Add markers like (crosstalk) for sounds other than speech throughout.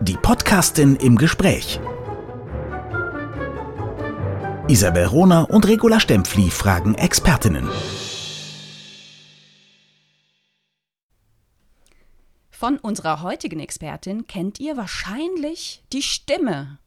Die Podcastin im Gespräch. Isabel Rohner und Regula Stempfli fragen Expertinnen. Von unserer heutigen Expertin kennt ihr wahrscheinlich die Stimme.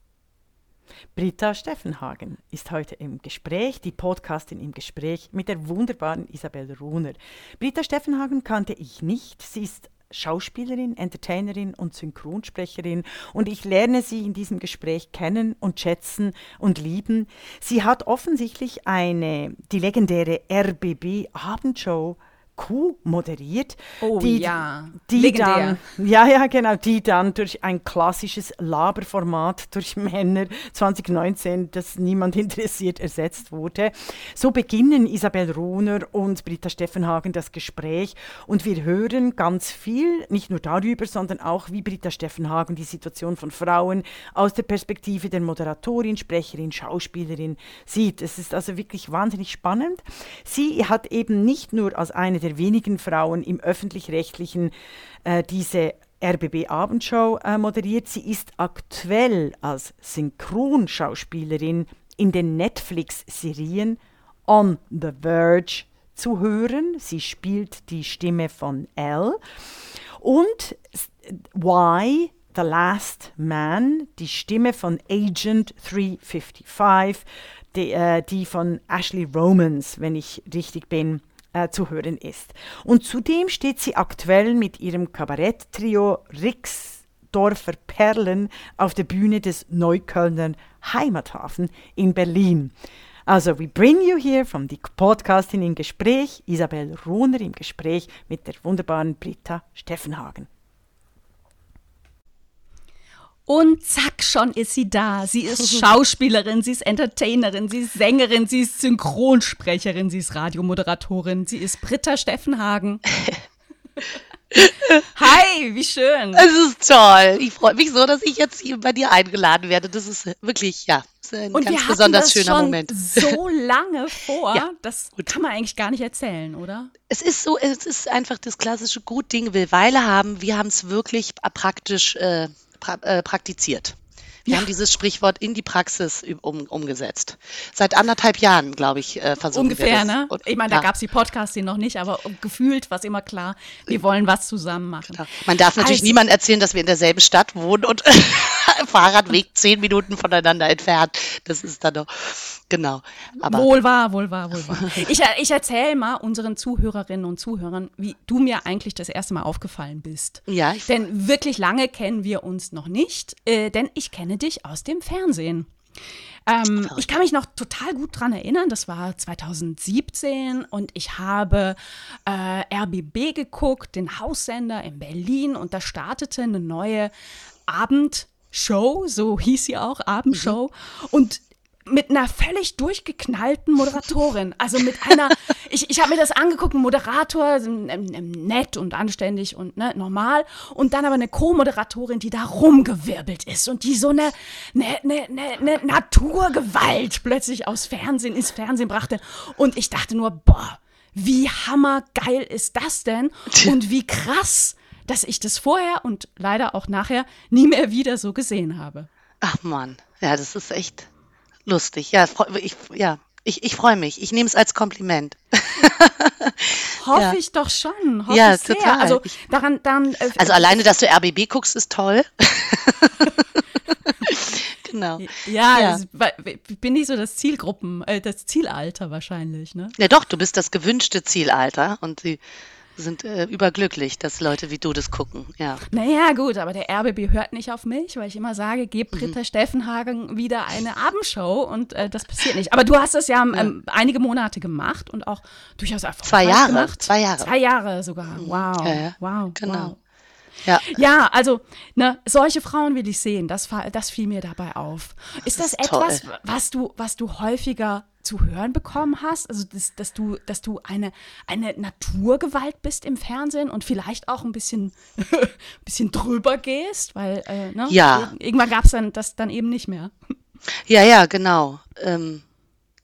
Britta Steffenhagen ist heute im Gespräch, die Podcastin im Gespräch mit der wunderbaren Isabel Runer. Britta Steffenhagen kannte ich nicht. Sie ist Schauspielerin, Entertainerin und Synchronsprecherin und ich lerne sie in diesem Gespräch kennen und schätzen und lieben. Sie hat offensichtlich eine die legendäre RBB Abendshow Q moderiert. Oh die, ja, die legendär. dann, ja, ja, genau, die dann durch ein klassisches Laberformat durch Männer 2019, das niemand (laughs) interessiert, ersetzt wurde. So beginnen Isabel Rohner und Britta Steffenhagen das Gespräch und wir hören ganz viel, nicht nur darüber, sondern auch, wie Britta Steffenhagen die Situation von Frauen aus der Perspektive der Moderatorin, Sprecherin, Schauspielerin sieht. Es ist also wirklich wahnsinnig spannend. Sie hat eben nicht nur als eine der wenigen Frauen im öffentlich-rechtlichen äh, diese RBB Abendshow äh, moderiert. Sie ist aktuell als Synchronschauspielerin in den Netflix-Serien On the Verge zu hören. Sie spielt die Stimme von Elle. Und Why The Last Man, die Stimme von Agent 355, die, äh, die von Ashley Romans, wenn ich richtig bin, äh, zu hören ist. Und zudem steht sie aktuell mit ihrem Kabaretttrio Rixdorfer Perlen auf der Bühne des Neuköllner Heimathafen in Berlin. Also, we bring you here from the Podcastin im Gespräch, Isabel Rohner im Gespräch mit der wunderbaren Britta Steffenhagen. Und zack, schon ist sie da. Sie ist (laughs) Schauspielerin, sie ist Entertainerin, sie ist Sängerin, sie ist Synchronsprecherin, sie ist Radiomoderatorin, sie ist Britta Steffenhagen. (laughs) Hi, wie schön. Es ist toll. Ich freue mich so, dass ich jetzt hier bei dir eingeladen werde. Das ist wirklich, ja, ist ein Und ganz besonders das schöner schon Moment. so lange (laughs) vor, Ja, das gut. kann man eigentlich gar nicht erzählen, oder? Es ist so, es ist einfach das klassische Gut Ding will Weile haben. Wir haben es wirklich praktisch äh, pra äh, praktiziert. Wir Ja. haben dieses Sprichwort in die Praxis um, umgesetzt. Seit anderthalb Jahren, glaube ich, äh, versuchen wir Ungefähr, das. ne? Und, Ich meine, da ja, gab es die Podcasts hier noch nicht, aber gefühlt war es immer klar, wir wollen was zusammen machen. klar. Man darf natürlich Also- niemand erzählen, dass wir in derselben Stadt wohnen und (laughs) Fahrradweg zehn Minuten voneinander entfernt. Das ist dann doch, genau. Aber wohl wahr, wohl wahr, wohl wahr. Ich, ich erzähle mal unseren Zuhörerinnen und Zuhörern, wie du mir eigentlich das erste Mal aufgefallen bist. ja, ich, Denn wirklich lange kennen wir uns noch nicht, äh, denn ich kenne dich aus dem Fernsehen. Ähm, ich kann mich noch total gut dran erinnern, das war 2017 und ich habe äh, RBB geguckt, den Haussender in Berlin und da startete eine neue Abendshow, so hieß sie auch, Abendshow. Und mit einer völlig durchgeknallten Moderatorin. Also mit einer, (laughs) ich, ich habe mir das angeguckt, ein Moderator, ähm, ähm, nett und anständig und ne, normal. Und dann aber eine Co-Moderatorin, die da rumgewirbelt ist und die so eine, eine, eine, eine, eine Naturgewalt plötzlich aus Fernsehen ins Fernsehen brachte. Und ich dachte nur, boah, wie hammergeil ist das denn? Und wie krass, dass ich das vorher und leider auch nachher nie mehr wieder so gesehen habe. ach Mann, ja, das ist echt lustig. Ja, ich, ja, ich, ich freue mich. Ich nehme es als Kompliment. (laughs) Hoffe Ja. ich doch schon. Hoffe Ja, ich total. Also Ich- daran, dann. Äh, Also alleine, dass du RBB guckst, ist toll. (laughs) genau. ja, ja. ich bin nicht so das Zielgruppen, äh, das Zielalter wahrscheinlich, ne? Ja, doch, du bist das gewünschte Zielalter und sie sind äh, überglücklich, dass Leute wie du das gucken. Ja. Naja, gut, aber der RBB hört nicht auf mich, weil ich immer sage, gib Mhm. Britta Steffenhagen wieder eine Abendshow und äh, das passiert nicht. Aber du hast das ja, ähm, einige Monate gemacht und auch durchaus erfolgreich Zwei Jahre, gemacht. zwei Jahre. Zwei Jahre sogar. Wow. Ja, ja, Wow. genau. Wow. Ja. Ja, also, ne, solche Frauen will ich sehen. Das, das fiel mir dabei auf. Ist das, ist etwas, toll. was du, was du häufiger zu hören bekommen hast? Also, das, dass du, dass du eine, eine Naturgewalt bist im Fernsehen und vielleicht auch ein bisschen, (laughs) bisschen drüber gehst, weil, äh, ne, Ja. ir- irgendwann gab es dann das dann eben nicht mehr. (laughs) Ja, ja, genau. Ähm,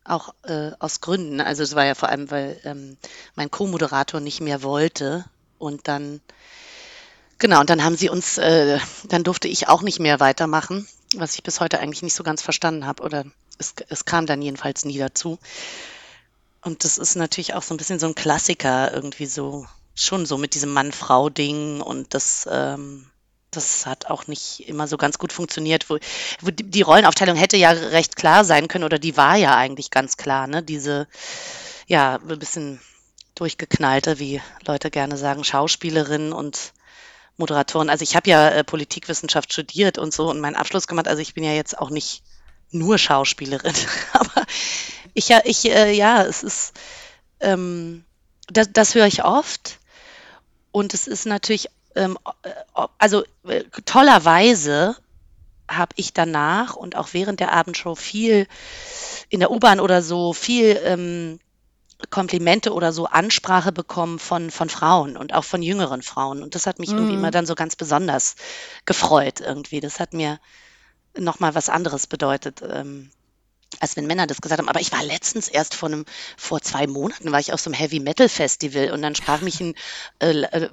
auch äh, aus Gründen. Also es war ja vor allem, weil ähm, mein Co-Moderator nicht mehr wollte und dann Genau, und dann haben sie uns, äh, dann durfte ich auch nicht mehr weitermachen, was ich bis heute eigentlich nicht so ganz verstanden habe. Oder es, es kam dann jedenfalls nie dazu. Und das ist natürlich auch so ein bisschen so ein Klassiker, irgendwie so, schon so mit diesem Mann-Frau-Ding und das, ähm, das hat auch nicht immer so ganz gut funktioniert. Wo, wo die, Rollenaufteilung hätte ja recht klar sein können oder die war ja eigentlich ganz klar, ne? Diese, ja, ein bisschen durchgeknallte, wie Leute gerne sagen, Schauspielerin und Moderatoren. Also ich habe ja äh, Politikwissenschaft studiert und so und meinen Abschluss gemacht. Also ich bin ja jetzt auch nicht nur Schauspielerin, (laughs) aber ich ja, ich, äh, ja, es ist, ähm, das, das höre ich oft. Und es ist natürlich, ähm, äh, also äh, tollerweise habe ich danach und auch während der Abendshow viel in der U-Bahn oder so viel ähm, Komplimente oder so Ansprache bekommen von, von Frauen und auch von jüngeren Frauen. Und das hat mich mhm. irgendwie immer dann so ganz besonders gefreut irgendwie. Das hat mir nochmal was anderes bedeutet. Ähm, als wenn Männer das gesagt haben. Aber ich war letztens erst vor einem, vor zwei Monaten war ich auf so einem Heavy Metal Festival und dann sprach mich ein äh, äh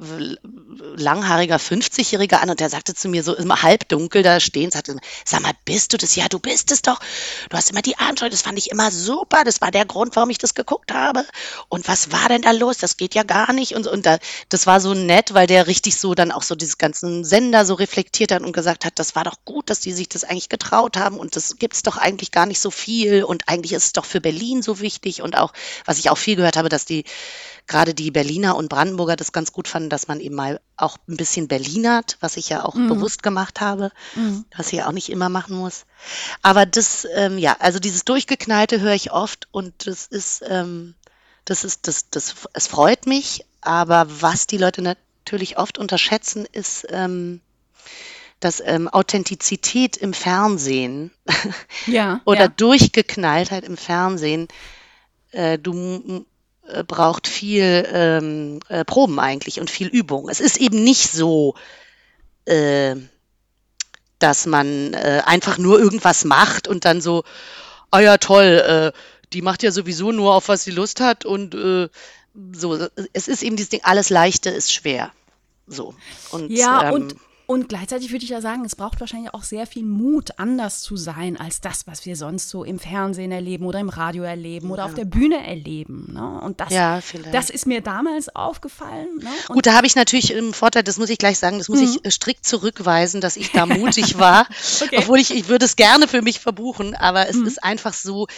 langhaariger 50-Jähriger an und der sagte zu mir so immer halbdunkel da stehen, sagte, sag mal, bist du das? Ja, du bist es doch. Du hast immer die Abenteuer, das fand ich immer super. Das war der Grund, warum ich das geguckt habe. Und was war denn da los? Das geht ja gar nicht. Und, und da, das war so nett, weil der richtig so dann auch so diese ganzen Sender so reflektiert hat und gesagt hat, das war doch gut, dass die sich das eigentlich getraut haben und das gibt es doch eigentlich gar nicht so viel viel und eigentlich ist es doch für Berlin so wichtig und auch, was ich auch viel gehört habe, dass die gerade die Berliner und Brandenburger das ganz gut fanden, dass man eben mal auch ein bisschen Berlinert, was ich ja auch mhm. bewusst gemacht habe, mhm. was ich ja auch nicht immer machen muss. Aber das, ähm, ja, also dieses Durchgeknallte höre ich oft und das ist, ähm, das ist, das, das, es freut mich, aber was die Leute natürlich oft unterschätzen, ist, ähm, dass ähm, Authentizität im Fernsehen (laughs) ja, oder ja. Durchgeknalltheit im Fernsehen, äh, du äh, braucht viel ähm, äh, Proben eigentlich und viel Übung. Es ist eben nicht so, äh, dass man äh, einfach nur irgendwas macht und dann so, ah ja toll, äh, die macht ja sowieso nur auf was sie Lust hat und äh, so. Es ist eben dieses Ding, alles Leichte ist schwer. So. Und, ja, ähm, und und gleichzeitig würde ich ja sagen, es braucht wahrscheinlich auch sehr viel Mut, anders zu sein als das, was wir sonst so im Fernsehen erleben oder im Radio erleben oder ja. auf der Bühne erleben. Ne? Und das, ja, das ist mir damals aufgefallen. Ne? Gut, da habe ich natürlich einen Vorteil, das muss ich gleich sagen, das muss mhm. ich äh, strikt zurückweisen, dass ich da (laughs) mutig war. okay. Obwohl ich, ich würde es gerne für mich verbuchen, aber es mhm. ist einfach so,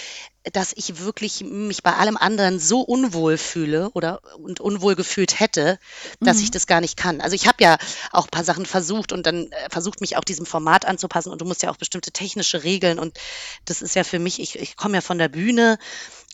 dass ich wirklich mich bei allem anderen so unwohl fühle oder und unwohl gefühlt hätte, dass mhm. ich das gar nicht kann. Also ich habe ja auch ein paar Sachen versucht und dann äh, versucht mich auch diesem Format anzupassen und du musst ja auch bestimmte technische Regeln und das ist ja für mich, ich, ich komme ja von der Bühne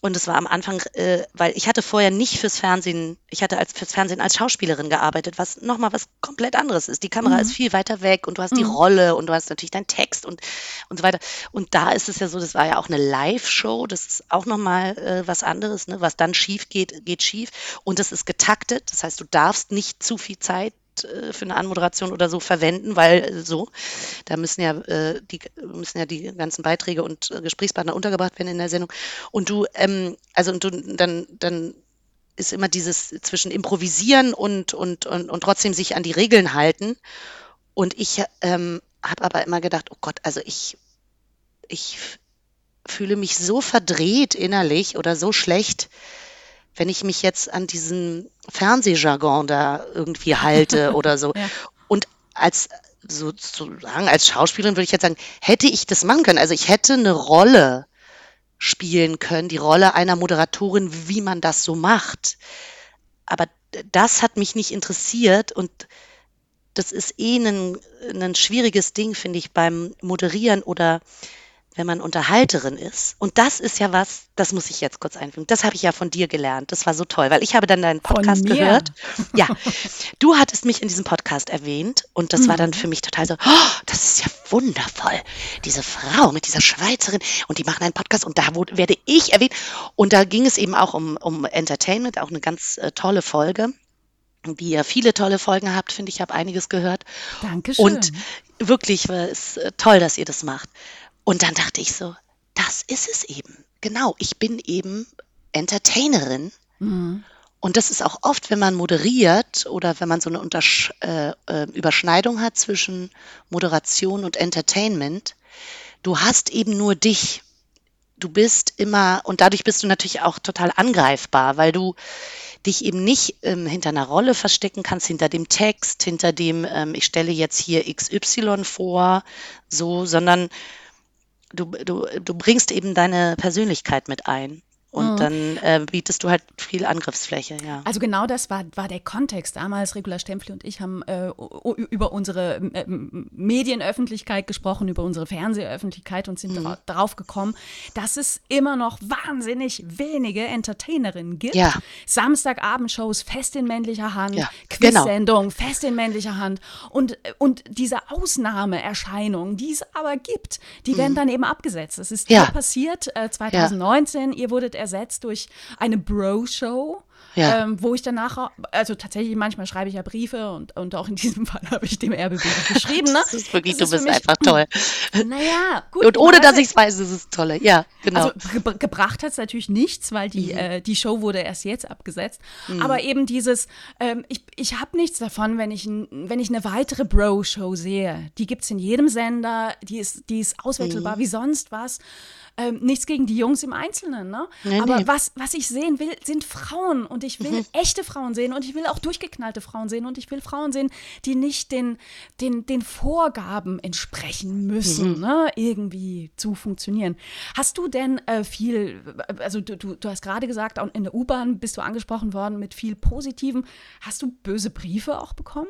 und es war am Anfang, äh, weil ich hatte vorher nicht fürs Fernsehen, ich hatte als fürs Fernsehen als Schauspielerin gearbeitet, was nochmal was komplett anderes ist. Die Kamera mhm. ist viel weiter weg und du hast mhm. die Rolle und du hast natürlich deinen Text und, und so weiter. Und da ist es ja so, das war ja auch eine Live-Show, das ist auch nochmal äh, was anderes, ne? Was dann schief geht, geht schief. Und das ist getaktet, das heißt, du darfst nicht zu viel Zeit für eine Anmoderation oder so verwenden, weil äh, so, da müssen ja, äh, die, müssen ja die ganzen Beiträge und äh, Gesprächspartner untergebracht werden in der Sendung. Und du, ähm, also und du, dann, dann ist immer dieses zwischen improvisieren und, und, und, und trotzdem sich an die Regeln halten. Und ich ähm, habe aber immer gedacht, oh Gott, also ich, ich fühle mich so verdreht innerlich oder so schlecht, wenn ich mich jetzt an diesen Fernsehjargon da irgendwie halte (laughs) oder so. Ja. Und als sozusagen als Schauspielerin würde ich jetzt sagen, hätte ich das machen können. Also ich hätte eine Rolle spielen können, die Rolle einer Moderatorin, wie man das so macht. Aber das hat mich nicht interessiert und das ist eh ein, ein schwieriges Ding, finde ich, beim Moderieren oder wenn man Unterhalterin ist. Und das ist ja was, das muss ich jetzt kurz einfügen. Das habe ich ja von dir gelernt. Das war so toll, weil ich habe dann deinen Podcast gehört. Ja, du hattest mich in diesem Podcast erwähnt und das mhm. war dann mhm. für mich total so, oh, das ist ja wundervoll. Diese Frau mit dieser Schweizerin und die machen einen Podcast und da werde ich erwähnt. Und da ging es eben auch um, um Entertainment, auch eine ganz äh, tolle Folge wie ihr viele tolle Folgen habt, finde ich, habe einiges gehört. Dankeschön. Und wirklich, es ist äh, toll, dass ihr das macht. Und dann dachte ich so, das ist es eben. Genau, ich bin eben Entertainerin. Mhm. Und das ist auch oft, wenn man moderiert oder wenn man so eine Untersch äh, äh, Überschneidung hat zwischen Moderation und Entertainment. Du hast eben nur dich. Du bist immer, und dadurch bist du natürlich auch total angreifbar, weil du dich eben nicht ähm, hinter einer Rolle verstecken kannst, hinter dem Text, hinter dem, ähm, ich stelle jetzt hier XY vor, so, sondern du, du, du bringst eben deine Persönlichkeit mit ein. Und mhm. dann äh, bietest du halt viel Angriffsfläche, ja. Also genau das war, war der Kontext. Damals Regula Stempfli und ich haben äh, über unsere äh, Medienöffentlichkeit gesprochen, über unsere Fernsehöffentlichkeit und sind mhm. darauf gekommen, dass es immer noch wahnsinnig wenige Entertainerinnen gibt. Ja. Samstagabendshows fest in männlicher Hand, ja, Quizsendungen genau. fest in männlicher Hand. Und, und diese Ausnahmeerscheinungen, die es aber gibt, die mhm. werden dann eben abgesetzt. Das ist ja. passiert äh, 2019. Ihr wurdet ersetzt durch eine Bro-Show. Ja. Ähm, wo ich danach, also tatsächlich manchmal schreibe ich ja Briefe und, und auch in diesem (laughs) Fall habe ich dem RBB geschrieben. Ne? Das ist wirklich, das du ist bist einfach toll. (laughs) Naja, gut. Und ohne dass ich es weiß, ist es tolle. Ja, genau. Also ge gebracht hat es natürlich nichts, weil die, mhm. äh, die Show wurde erst jetzt abgesetzt. Mhm. Aber eben dieses, ähm, ich, ich habe nichts davon, wenn ich, wenn ich eine weitere Bro-Show sehe. Die gibt es in jedem Sender, die ist, die ist auswechselbar mhm. wie sonst was. Ähm, nichts gegen die Jungs im Einzelnen, ne? Nee, Aber nee. Was, was ich sehen will, sind Frauen und ich will mhm. echte Frauen sehen und ich will auch durchgeknallte Frauen sehen und ich will Frauen sehen, die nicht den, den, den Vorgaben entsprechen müssen, mhm. ne? Irgendwie zu funktionieren. Hast du denn äh, viel, also du, du, du hast gerade gesagt, in der U-Bahn bist du angesprochen worden mit viel Positivem. Hast du böse Briefe auch bekommen?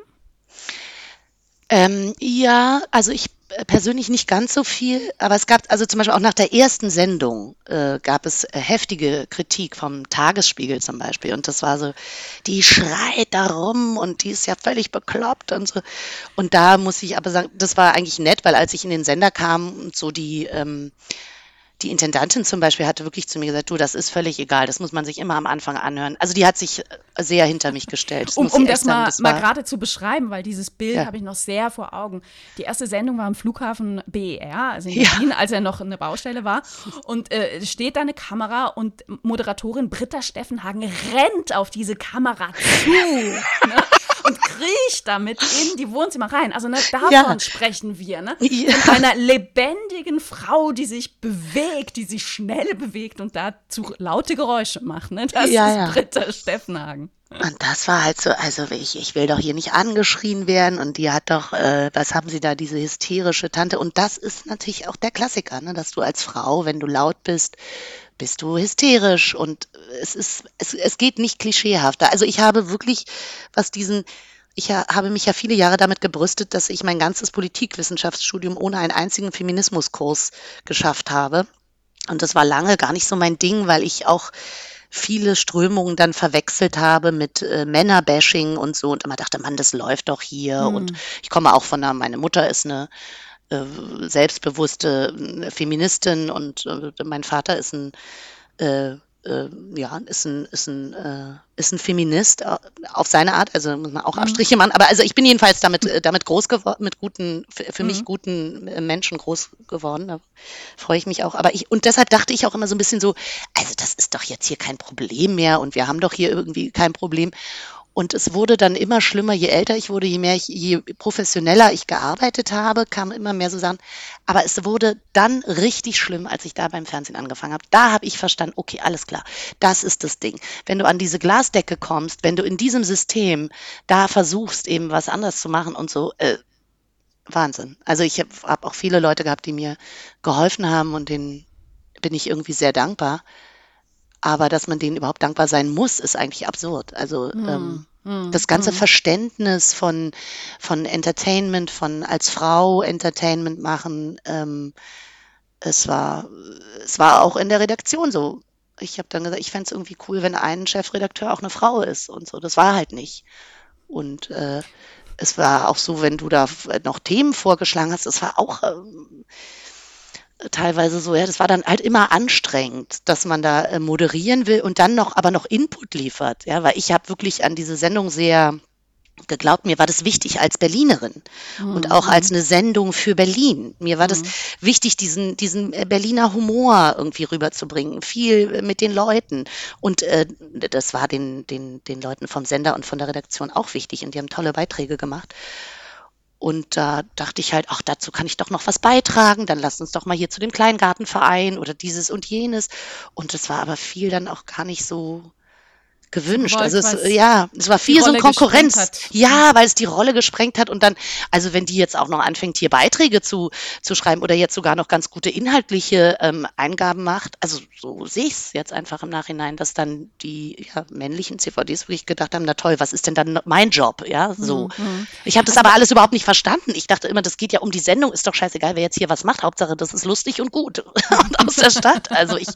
Ähm, ja, also ich persönlich nicht ganz so viel, aber es gab also zum Beispiel auch nach der ersten Sendung äh, gab es äh, heftige Kritik vom Tagesspiegel zum Beispiel. Und das war so, die schreit darum und die ist ja völlig bekloppt und so. Und da muss ich aber sagen, das war eigentlich nett, weil als ich in den Sender kam und so die ähm, die Intendantin zum Beispiel hatte wirklich zu mir gesagt, du, das ist völlig egal, das muss man sich immer am Anfang anhören. Also die hat sich äh, sehr hinter mich gestellt. Das um um das, mal, das mal gerade zu beschreiben, weil dieses Bild ja. habe ich noch sehr vor Augen. Die erste Sendung war am Flughafen BER, also in Berlin, ja. als er noch eine Baustelle war. Und äh, steht da eine Kamera und Moderatorin Britta Steffenhagen rennt auf diese Kamera zu. ne? (laughs) und kriecht damit in die Wohnzimmer rein. Also ne, davon ja. sprechen wir. Ne? Ja. Von einer lebendigen Frau, die sich bewegt, die sich schnell bewegt und dazu laute Geräusche macht. Ne? Das ja, ist ja. Britta Steffenhagen. Und das war halt so, also ich, ich will doch hier nicht angeschrien werden und die hat doch, äh, was haben sie da, diese hysterische Tante. Und das ist natürlich auch der Klassiker, ne? dass du als Frau, wenn du laut bist, bist du hysterisch und es ist, es, es geht nicht klischeehafter. Also ich habe wirklich, was diesen, ich habe mich ja viele Jahre damit gebrüstet, dass ich mein ganzes Politikwissenschaftsstudium ohne einen einzigen Feminismuskurs geschafft habe. Und das war lange gar nicht so mein Ding, weil ich auch viele Strömungen dann verwechselt habe mit äh, Männerbashing und so und immer dachte, Mann, das läuft doch hier. Mhm. Und ich komme auch von einer, meine Mutter ist eine äh, selbstbewusste äh, Feministin und äh, mein Vater ist ein äh, äh, ja, ist ein, ist ein, äh, ist ein Feminist auf seine Art, also muss man auch mhm. Abstriche machen, aber also ich bin jedenfalls damit, damit groß geworden, mit guten, für, für mhm. mich guten Menschen groß geworden, da freue ich mich auch, aber ich, und deshalb dachte ich auch immer so ein bisschen so, also das ist doch jetzt hier kein Problem mehr und wir haben doch hier irgendwie kein Problem und es wurde dann immer schlimmer, je älter ich wurde, je mehr ich, je professioneller ich gearbeitet habe, kam immer mehr so Sachen. Aber es wurde dann richtig schlimm, als ich da beim Fernsehen angefangen habe. Da habe ich verstanden, okay, alles klar, das ist das Ding. Wenn du an diese Glasdecke kommst, wenn du in diesem System da versuchst, eben was anderes zu machen und so, äh, Wahnsinn. Also ich habe hab auch viele Leute gehabt, die mir geholfen haben und denen bin ich irgendwie sehr dankbar. Aber dass man denen überhaupt dankbar sein muss, ist eigentlich absurd. Also mm, ähm, mm, das ganze mm. Verständnis von, von Entertainment, von als Frau Entertainment machen, ähm, es war, es war auch in der Redaktion so. Ich habe dann gesagt, ich fände es irgendwie cool, wenn ein Chefredakteur auch eine Frau ist und so. Das war halt nicht. Und äh, es war auch so, wenn du da noch Themen vorgeschlagen hast, es war auch, ähm, teilweise so, ja, das war dann halt immer anstrengend, dass man da äh, moderieren will und dann noch, aber noch Input liefert, ja, weil ich habe wirklich an diese Sendung sehr geglaubt, mir war das wichtig als Berlinerin mhm. und auch als eine Sendung für Berlin. Mir war mhm. das wichtig, diesen, diesen äh, Berliner Humor irgendwie rüberzubringen, viel mit den Leuten. Und äh, das war den, den, den Leuten vom Sender und von der Redaktion auch wichtig und die haben tolle Beiträge gemacht. Und da dachte ich halt, ach, dazu kann ich doch noch was beitragen. Dann lass uns doch mal hier zu dem Kleingartenverein oder dieses und jenes. Und das war aber viel dann auch gar nicht so gewünscht. Wollt, also es, ja, es war viel so eine Konkurrenz. Ja, weil es die Rolle gesprengt hat und dann, also wenn die jetzt auch noch anfängt, hier Beiträge zu, zu schreiben oder jetzt sogar noch ganz gute inhaltliche ähm, Eingaben macht, also so sehe ich es jetzt einfach im Nachhinein, dass dann die ja, männlichen CVDs wirklich gedacht haben, na toll, was ist denn dann mein Job? Ja, so. Mhm. mhm. Ich habe das also, aber alles überhaupt nicht verstanden. Ich dachte immer, das geht ja um die Sendung, ist doch scheißegal, wer jetzt hier was macht. Hauptsache, das ist lustig und gut (laughs) und aus der Stadt. Also ich,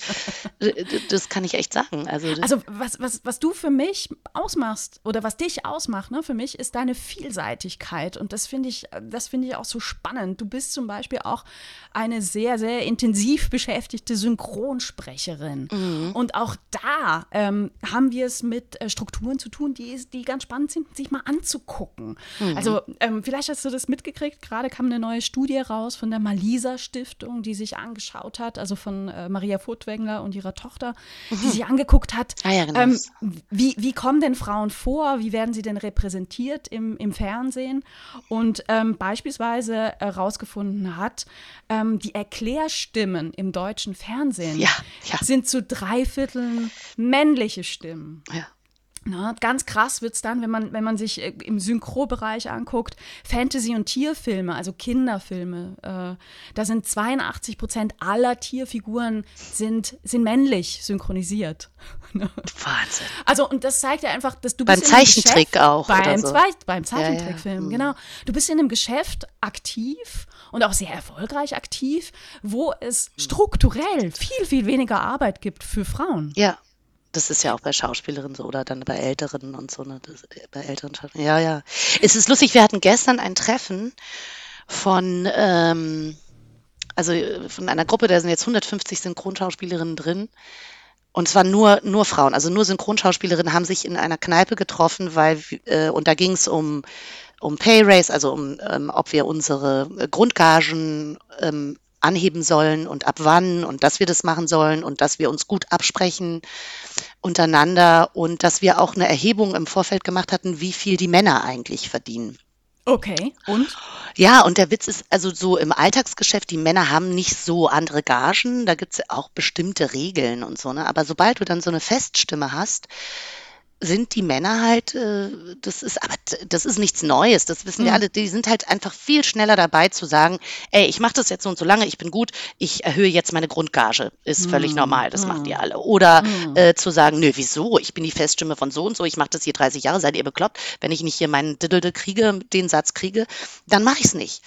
das kann ich echt sagen. Also, also was, was, was du für mich ausmachst oder was dich ausmacht, ne, für mich ist deine Vielseitigkeit und das finde ich, das finde ich auch so spannend. Du bist zum Beispiel auch eine sehr, sehr intensiv beschäftigte Synchronsprecherin mhm. und auch da ähm, haben wir es mit äh, Strukturen zu tun, die, die ganz spannend sind, sich mal anzugucken. Mhm. Also ähm, vielleicht hast du das mitgekriegt, gerade kam eine neue Studie raus von der Malisa Stiftung, die sich angeschaut hat, also von äh, Maria Furtwängler und ihrer Tochter, mhm. die sich angeguckt hat, ah, ja, genau. ähm, wie, wie kommen denn Frauen vor? Wie werden sie denn repräsentiert im, im Fernsehen? Und ähm, beispielsweise herausgefunden hat, ähm, die Erklärstimmen im deutschen Fernsehen ja, ja. sind zu drei Vierteln männliche Stimmen. Ja. Na, ganz krass wird es dann, wenn man, wenn man sich äh, im Synchrobereich anguckt, Fantasy- und Tierfilme, also Kinderfilme. Äh, da sind 82 Prozent aller Tierfiguren sind, sind männlich synchronisiert. (laughs) Wahnsinn. Also, und das zeigt ja einfach, dass du beim bist Zeichentrick Geschäft, auch. Beim, so. beim Zeichentrickfilm, ja, ja. Mhm. genau. Du bist in einem Geschäft aktiv und auch sehr erfolgreich aktiv, wo es strukturell viel, viel weniger Arbeit gibt für Frauen. Ja. Das ist ja auch bei Schauspielerinnen so oder dann bei Älteren und so, ne? Das, bei älteren Schauspielern. Ja, ja. Es ist lustig, wir hatten gestern ein Treffen von, ähm, also von einer Gruppe, da sind jetzt 150 Synchronschauspielerinnen drin. Und zwar nur, nur Frauen, also nur Synchronschauspielerinnen haben sich in einer Kneipe getroffen, weil, äh, und da ging es um, um Pay Race, also um, ähm, ob wir unsere Grundgagen ähm, anheben sollen und ab wann und dass wir das machen sollen und dass wir uns gut absprechen untereinander und dass wir auch eine Erhebung im Vorfeld gemacht hatten, wie viel die Männer eigentlich verdienen. Okay, und? Ja, und der Witz ist, also so im Alltagsgeschäft, die Männer haben nicht so andere Gagen, da gibt es auch bestimmte Regeln und so, ne? Aber sobald du dann so eine Feststimme hast, sind die Männer halt, äh, das ist aber das ist nichts Neues, das wissen wir mhm. alle, die sind halt einfach viel schneller dabei zu sagen, ey, ich mache das jetzt so und so lange, ich bin gut, ich erhöhe jetzt meine Grundgage, ist völlig mhm. normal, das mhm. macht ihr alle. Oder mhm. äh, zu sagen, nö, wieso, ich bin die Feststimme von so und so, ich mache das hier 30 Jahre, seid ihr bekloppt, wenn ich nicht hier meinen Diddle kriege, den Satz kriege, dann mache ich es nicht.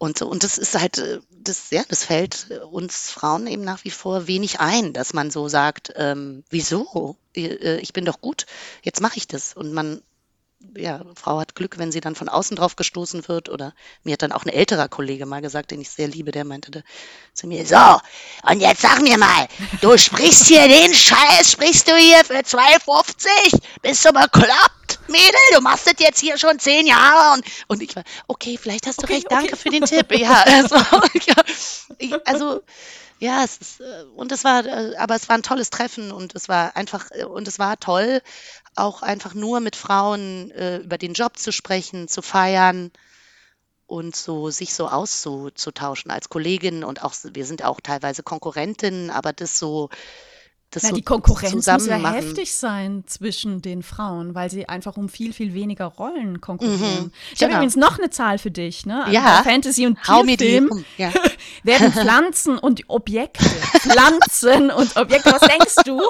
Und so, und das ist halt, äh, das, ja, das fällt uns Frauen eben nach wie vor wenig ein, dass man so sagt, ähm, wieso? Äh, ich bin doch gut, jetzt mache ich das. Und man ja, Frau hat Glück, wenn sie dann von außen drauf gestoßen wird. Oder mir hat dann auch ein älterer Kollege mal gesagt, den ich sehr liebe, der meinte zu mir, so, und jetzt sag mir mal, du sprichst hier den Scheiß, sprichst du hier für 2,50? Bist du bekloppt, Mädel? Du machst das jetzt hier schon zehn Jahre. Und, und ich war, okay, vielleicht hast du okay, recht, okay. danke für den Tipp. (laughs) Ja, also, ja, also ja, es ist, äh, und es war, äh, aber es war ein tolles Treffen und es war einfach, äh, und es war toll, auch einfach nur mit Frauen äh, über den Job zu sprechen, zu feiern und so sich so auszutauschen als Kollegin und auch wir sind auch teilweise Konkurrentinnen, aber das so das Na, so die Konkurrenz muss ja heftig sein zwischen den Frauen, weil sie einfach um viel, viel weniger Rollen konkurrieren. Mhm, ich genau. habe übrigens noch eine Zahl für dich. Ne? Also ja. Fantasy und Tierfilm ja. (laughs) werden Pflanzen und Objekte, (laughs) Pflanzen und Objekte, was denkst du?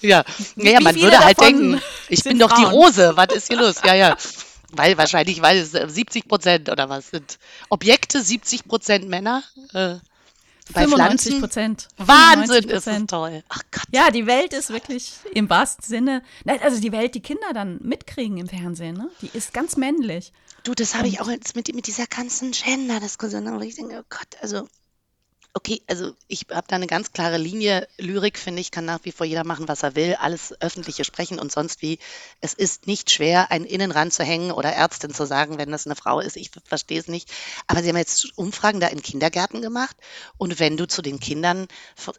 Ja, ja, man würde halt denken, (laughs) ich bin doch Frauen? die Rose, was ist hier los? Ja, ja. Weil wahrscheinlich, weil es 70 äh, Prozent oder was sind Objekte, 70 Prozent Männer. Äh, bei 95 Prozent. Wahnsinn, ist das toll. Ach Gott. Ja, die Welt ist wirklich im wahrsten Sinne, also die Welt, die Kinder dann mitkriegen im Fernsehen, ne? die ist ganz männlich. Du, das habe ich auch jetzt mit, mit dieser ganzen Gender-Diskussion, ich denke, oh Gott, also Okay, also ich habe da eine ganz klare Linie. Lyrik, finde ich, kann nach wie vor jeder machen, was er will. Alles öffentliche sprechen und sonst wie. Es ist nicht schwer, einen Innen ranzuhängen oder Ärztin zu sagen, wenn das eine Frau ist. Ich verstehe es nicht. Aber sie haben jetzt Umfragen da in Kindergärten gemacht. Und wenn du zu den Kindern,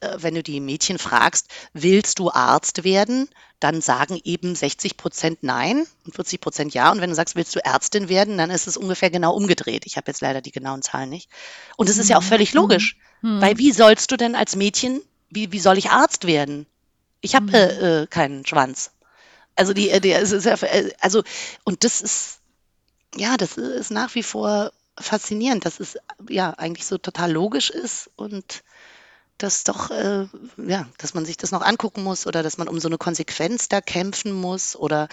äh, wenn du die Mädchen fragst, willst du Arzt werden? Dann sagen eben 60 Prozent Nein und 40 Prozent Ja. Und wenn du sagst, willst du Ärztin werden, dann ist es ungefähr genau umgedreht. Ich habe jetzt leider die genauen Zahlen nicht. Und es ist ja auch völlig logisch. Hm. Weil wie sollst du denn als Mädchen, wie, wie soll ich Arzt werden? Ich habe hm. äh, äh, keinen Schwanz. Also die, äh, die es ist ja, äh, also und das ist ja, das ist nach wie vor faszinierend, dass es ja eigentlich so total logisch ist und dass doch äh, ja, dass man sich das noch angucken muss oder dass man um so eine Konsequenz da kämpfen muss oder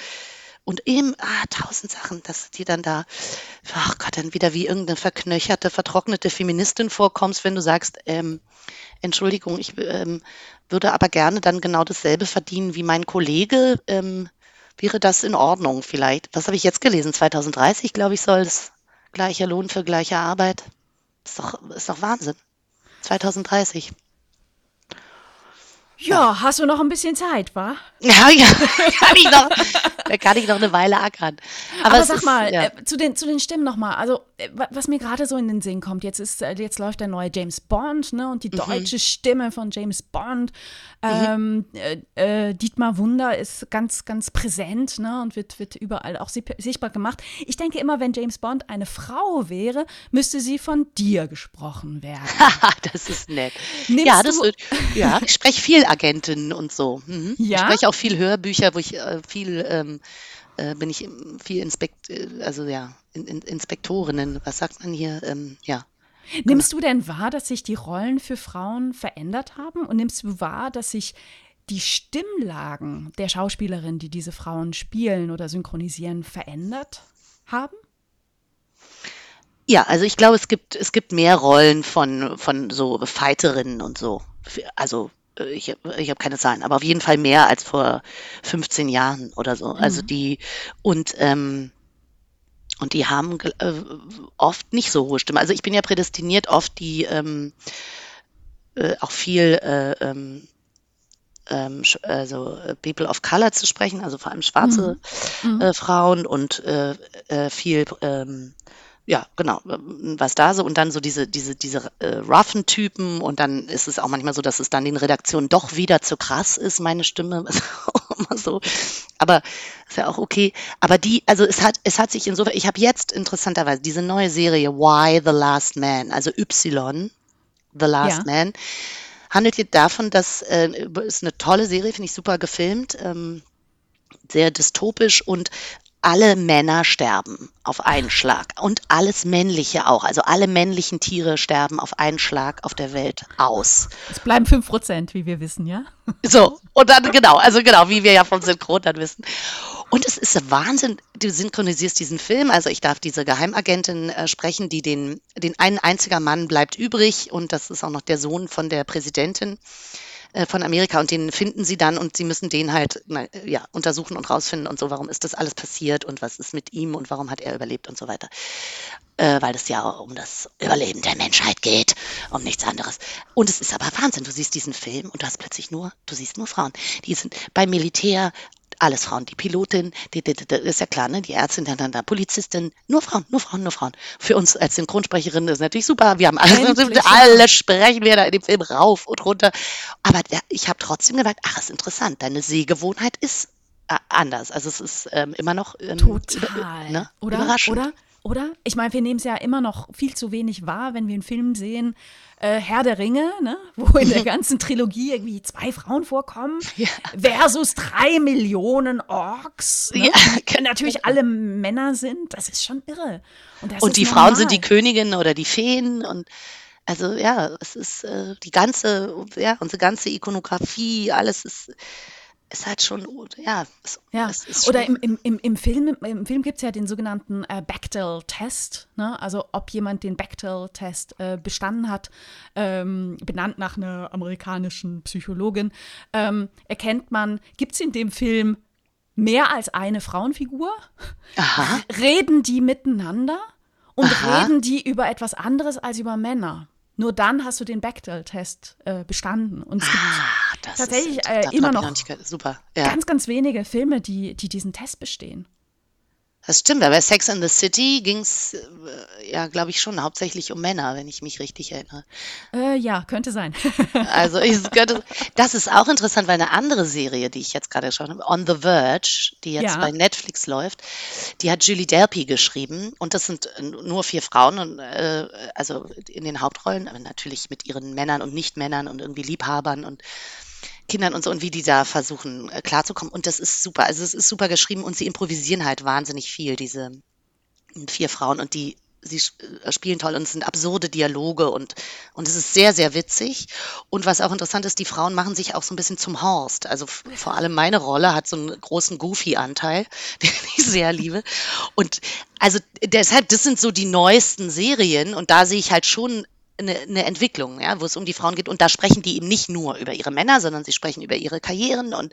und eben, ah, tausend Sachen, dass die dann da, ach Gott, dann wieder wie irgendeine verknöcherte, vertrocknete Feministin vorkommst, wenn du sagst, ähm, Entschuldigung, ich ähm, würde aber gerne dann genau dasselbe verdienen wie mein Kollege. Ähm, wäre das in Ordnung vielleicht? Was habe ich jetzt gelesen? 2030, glaube ich, soll es gleicher Lohn für gleiche Arbeit. Ist doch, ist doch Wahnsinn. 2030. Ja, hast du noch ein bisschen Zeit, wa? (laughs) Ja, ja, kann ich noch, da kann ich noch eine Weile ackern. Aber, Aber sag ist, mal, ja. äh, zu, den, zu den Stimmen nochmal. Also, äh, was mir gerade so in den Sinn kommt, jetzt, ist, äh, jetzt läuft der neue James Bond, ne? Und die mhm. deutsche Stimme von James Bond. Mhm. Ähm, äh, äh, Dietmar Wunder ist ganz, ganz präsent, ne? Und wird, wird überall auch sichtbar gemacht. Ich denke immer, wenn James Bond eine Frau wäre, müsste sie von dir gesprochen werden. (laughs) das ist nett. Nimmst ja, das ja, ich spreche viel Agentinnen und so. Mhm. Ja? Ich spreche auch viel Hörbücher, wo ich äh, viel ähm, äh, bin ich viel Inspekt, äh, also ja, in, in, Inspektorinnen, was sagt man hier? Ähm, ja. Nimmst du denn wahr, dass sich die Rollen für Frauen verändert haben? Und nimmst du wahr, dass sich die Stimmlagen der Schauspielerinnen, die diese Frauen spielen oder synchronisieren, verändert haben? Ja, also ich glaube, es gibt, es gibt mehr Rollen von, von so Fighterinnen und so. Also ich, ich habe keine Zahlen, aber auf jeden Fall mehr als vor 15 Jahren oder so. Also mhm. Also die und ähm, und die haben äh, oft nicht so hohe Stimme. Also ich bin ja prädestiniert, oft die ähm, äh, auch viel äh, ähm, ähm also äh, People of Color zu sprechen, also vor allem schwarze mhm. Mhm. Äh, Frauen und äh, äh, viel ähm, ja, genau, was da so und dann so diese, diese, diese äh, roughen Typen und dann ist es auch manchmal so, dass es dann den Redaktionen doch wieder zu krass ist, meine Stimme, ist (laughs) auch immer so, aber ist ja auch okay, aber die, also es hat, es hat sich insofern, ich habe jetzt interessanterweise diese neue Serie Why the Last Man, also Y, The Last ja. Man, handelt jetzt davon, dass, äh, ist eine tolle Serie, finde ich super gefilmt, ähm, sehr dystopisch und alle Männer sterben auf einen Schlag und alles Männliche auch. Also alle männlichen Tiere sterben auf einen Schlag auf der Welt aus. Es bleiben 5 Prozent, wie wir wissen, ja? So, und dann genau, also genau, wie wir ja vom Synchron dann wissen. Und es ist Wahnsinn, du synchronisierst diesen Film. Also ich darf diese Geheimagentin äh, sprechen, die den, den einen einziger Mann bleibt übrig und das ist auch noch der Sohn von der Präsidentin. Äh, von Amerika und den finden sie dann und sie müssen den halt na, ja, untersuchen und rausfinden und so, warum ist das alles passiert und was ist mit ihm und warum hat er überlebt und so weiter. Äh, weil es ja um das Überleben der Menschheit geht, um nichts anderes. Und es ist aber Wahnsinn, du siehst diesen Film und du hast plötzlich nur, du siehst nur Frauen. Die sind beim Militär, alles Frauen. Die Pilotin, die, die, die, ist ja klar, ne? die Ärztin, dann, dann, Polizistin, nur Frauen, nur Frauen, nur Frauen. Für uns als Synchronsprecherin ist natürlich super. Wir haben alles, (laughs) alle sprechen wir da in dem Film rauf und runter. Aber der, ich habe trotzdem gemerkt, ach, ist interessant. Deine Sehgewohnheit ist äh, anders. Also es ist ähm, immer noch ähm, total, ne? oder? Überraschend. Oder? Oder? Ich meine, wir nehmen es ja immer noch viel zu wenig wahr, wenn wir einen Film sehen, äh, Herr der Ringe, ne? wo in der ganzen Trilogie irgendwie zwei Frauen vorkommen, ja. versus drei Millionen Orks, ne? ja, die natürlich alle Männer sind. Das ist schon irre. Und, und die normal. Frauen sind die Königinnen oder die Feen und also ja, es ist äh, die ganze, ja, unsere ganze Ikonografie, alles ist ist halt schon, ja. Es, ja. Es Oder im, im, im, Film, im Film gibt es ja den sogenannten äh, Bechtel-Test, ne? also ob jemand den Bechtel-Test äh, bestanden hat, ähm, benannt nach einer amerikanischen Psychologin, ähm, erkennt man, gibt es in dem Film mehr als eine Frauenfigur? Aha. (laughs) Reden die miteinander und Aha. reden die über etwas anderes als über Männer? Nur dann hast du den Bechdel-Test äh, bestanden. Und es Ah, gibt das tatsächlich ist, äh, immer noch. Super, ja. ganz, ganz wenige Filme, die, die diesen Test bestehen. Das stimmt, aber bei Sex in the City ging es äh, ja, glaube ich, schon hauptsächlich um Männer, wenn ich mich richtig erinnere. Äh, ja, könnte sein. (laughs) Also ich könnte, das ist auch interessant, weil eine andere Serie, die ich jetzt gerade geschaut habe, On the Verge, die jetzt Ja. bei Netflix läuft, die hat Julie Delpy geschrieben und das sind äh, nur vier Frauen und äh, also in den Hauptrollen, aber natürlich mit ihren Männern und Nicht-Männern und irgendwie Liebhabern und Kindern und so und wie die da versuchen äh, klarzukommen und das ist super, also es ist super geschrieben und sie improvisieren halt wahnsinnig viel, diese vier Frauen und die sie äh, spielen toll und es sind absurde Dialoge und und es ist sehr sehr witzig und was auch interessant ist, die Frauen machen sich auch so ein bisschen zum Horst. Also vor allem meine Rolle hat so einen großen Goofy-Anteil, (laughs) den ich sehr liebe. Und also deshalb, das sind so die neuesten Serien und da sehe ich halt schon eine, eine Entwicklung, ja, wo es um die Frauen geht. Und da sprechen die eben nicht nur über ihre Männer, sondern sie sprechen über ihre Karrieren und,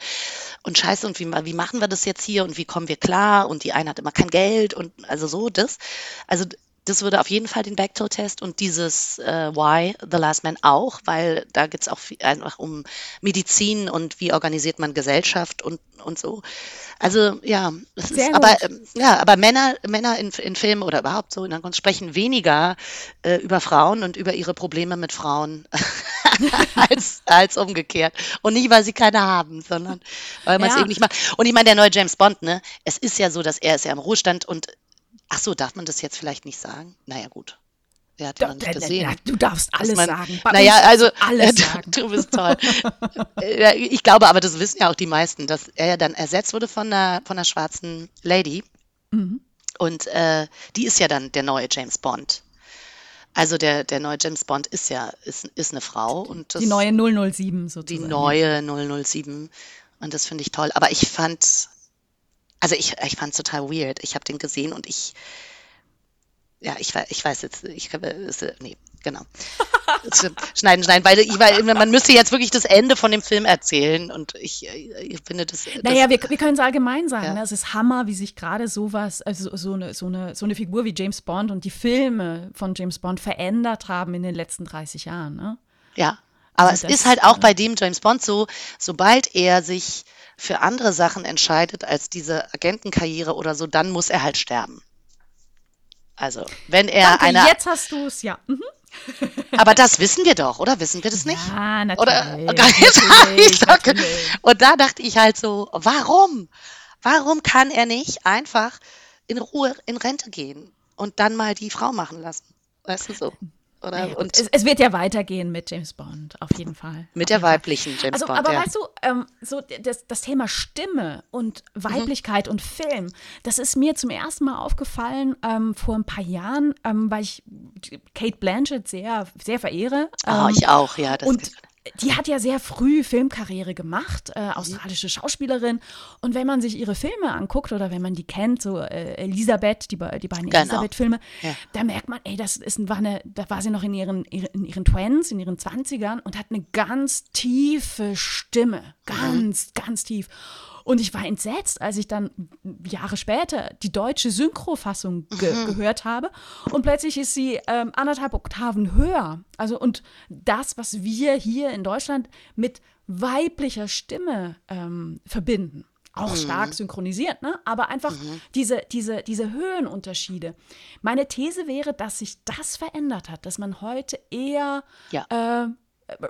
und Scheiße und wie, wie machen wir das jetzt hier und wie kommen wir klar und die eine hat immer kein Geld und also so das. Also das würde auf jeden Fall den Bechtel-Test und dieses äh, Why the Last Man auch, weil da geht es auch viel, einfach um Medizin und wie organisiert man Gesellschaft und, und so. Also ja, ist, aber ähm, ja, aber Männer, Männer in, in Filmen oder überhaupt so in der Kunst sprechen weniger äh, über Frauen und über ihre Probleme mit Frauen (laughs) als, als umgekehrt. Und nicht, weil sie keine haben, sondern weil man es Ja. eben nicht macht. Und ich meine, der neue James Bond, ne, es ist ja so, dass er ist ja im Ruhestand und ach so, darf man das jetzt vielleicht nicht sagen? Naja, gut. Er hat ja noch nicht gesehen. Ja, du darfst alles man- sagen. Bei Naja, also du alles (laughs) sagen. du bist toll. (laughs) Ich glaube aber, das wissen ja auch die meisten, dass er ja dann ersetzt wurde von einer, von einer schwarzen Lady. Mhm. Und äh, die ist ja dann der neue James Bond. Also der, der neue James Bond ist ja ist, ist eine Frau und das, Die neue 007 die sozusagen. neue 007 und das finde ich toll. Aber ich fand, also ich, ich fand es total weird. Ich habe den gesehen und ich, ja, ich, ich weiß jetzt, ich äh, nee, genau. (laughs) schneiden, schneiden, weil, weil man müsste jetzt wirklich das Ende von dem Film erzählen und ich, äh, ich finde das. das Naja, wir, wir können es allgemein sagen. Ja. Ne? Es ist Hammer, wie sich gerade sowas, also so eine, so, eine, so eine Figur wie James Bond und die Filme von James Bond verändert haben in den letzten 30 Jahren. Ne? Ja, aber Also es ist halt auch äh, bei dem James Bond so, sobald er sich für andere Sachen entscheidet als diese Agentenkarriere oder so, dann muss er halt sterben. Also, wenn er Danke, eine, jetzt hast du es, ja. Mhm. (laughs) aber das wissen wir doch, oder? Wissen wir das nicht? Ja, natürlich. Oder? natürlich, natürlich. Und da dachte ich halt so, warum? Warum kann er nicht einfach in Ruhe in Rente gehen und dann mal die Frau machen lassen? Weißt du so? Oder? Gut, und es, es wird ja weitergehen mit James Bond, auf jeden Fall. mit der weiblichen James Also, Bond. aber ja. weißt du, ähm, so das, das Thema Stimme und Weiblichkeit und Film, das ist mir zum ersten Mal aufgefallen ähm, vor ein paar Jahren, ähm, weil ich Kate Blanchett sehr, sehr verehre. Ah, Ähm, ich auch, ja. Das und die hat ja sehr früh Filmkarriere gemacht, äh, australische Schauspielerin. Und wenn man sich ihre Filme anguckt oder wenn man die kennt, so äh, Elisabeth, die, die beiden Genau. Elisabeth-Filme, Ja. da merkt man, ey, das ist, war eine, da war sie noch in ihren, in ihren Twins, in ihren Zwanzigern und hat eine ganz tiefe Stimme. Ganz, ganz tief. Und ich war entsetzt, als ich dann Jahre später die deutsche Synchrofassung ge gehört habe. Und plötzlich ist sie ähm, anderthalb Oktaven höher. Also und das, was wir hier in Deutschland mit weiblicher Stimme ähm, verbinden. Auch stark synchronisiert, ne? Aber einfach diese, diese, diese Höhenunterschiede. Meine These wäre, dass sich das verändert hat, dass man heute eher Ja. äh,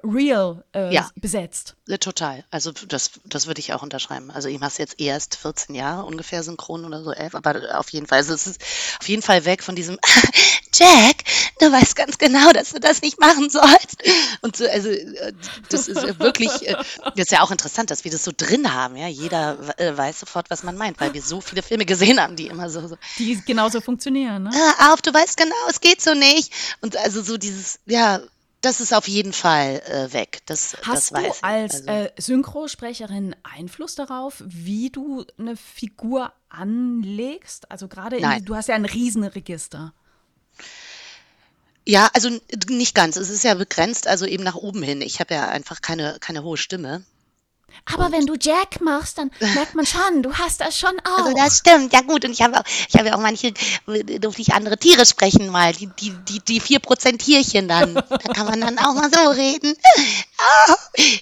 real äh, Ja. besetzt. Total. Also das, das würde ich auch unterschreiben. Also ich mache es jetzt erst 14 Jahre ungefähr synchron oder so, elf, aber auf jeden Fall. Also es ist auf jeden Fall weg von diesem (laughs) Jack, du weißt ganz genau, dass du das nicht machen sollst. Und so, also äh, das ist äh, wirklich, äh, das ist ja auch interessant, dass wir das so drin haben. Ja, jeder äh, weiß sofort, was man meint, weil wir so viele Filme gesehen haben, die immer so, so Die genauso funktionieren, ne? auf, du weißt genau, es geht so nicht. Und also so dieses, ja, das ist auf jeden Fall äh, weg. Das, das Hast weiß du als Also- äh, Synchrosprecherin Einfluss darauf, wie du eine Figur anlegst? Also gerade, in du hast ja ein Riesenregister. Ja, also nicht ganz. Es ist ja begrenzt, also eben nach oben hin. Ich habe ja einfach keine, keine hohe Stimme. Aber wenn du Jack machst, dann merkt man schon, du hast das schon auch. Also das stimmt, ja gut. Und ich habe auch, ich habe ja auch manche, äh, durfte ich andere Tiere sprechen mal, die, die, die, die 4% Tierchen dann. Da kann man dann auch mal so reden. (laughs)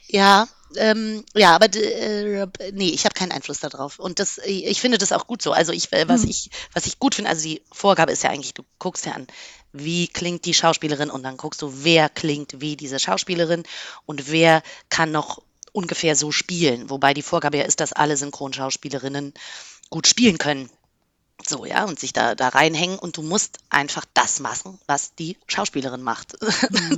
Ja, ähm, ja, aber äh, nee, ich habe keinen Einfluss darauf. Und das, ich finde das auch gut so. Also ich, äh, was hm. ich, was ich gut finde, also die Vorgabe ist ja eigentlich, du guckst ja an, wie klingt die Schauspielerin und dann guckst du, wer klingt wie diese Schauspielerin und wer kann noch ungefähr so spielen. Wobei die Vorgabe ja ist, dass alle Synchronschauspielerinnen gut spielen können. So, ja, und sich da, da reinhängen und du musst einfach das machen, was die Schauspielerin macht. (laughs)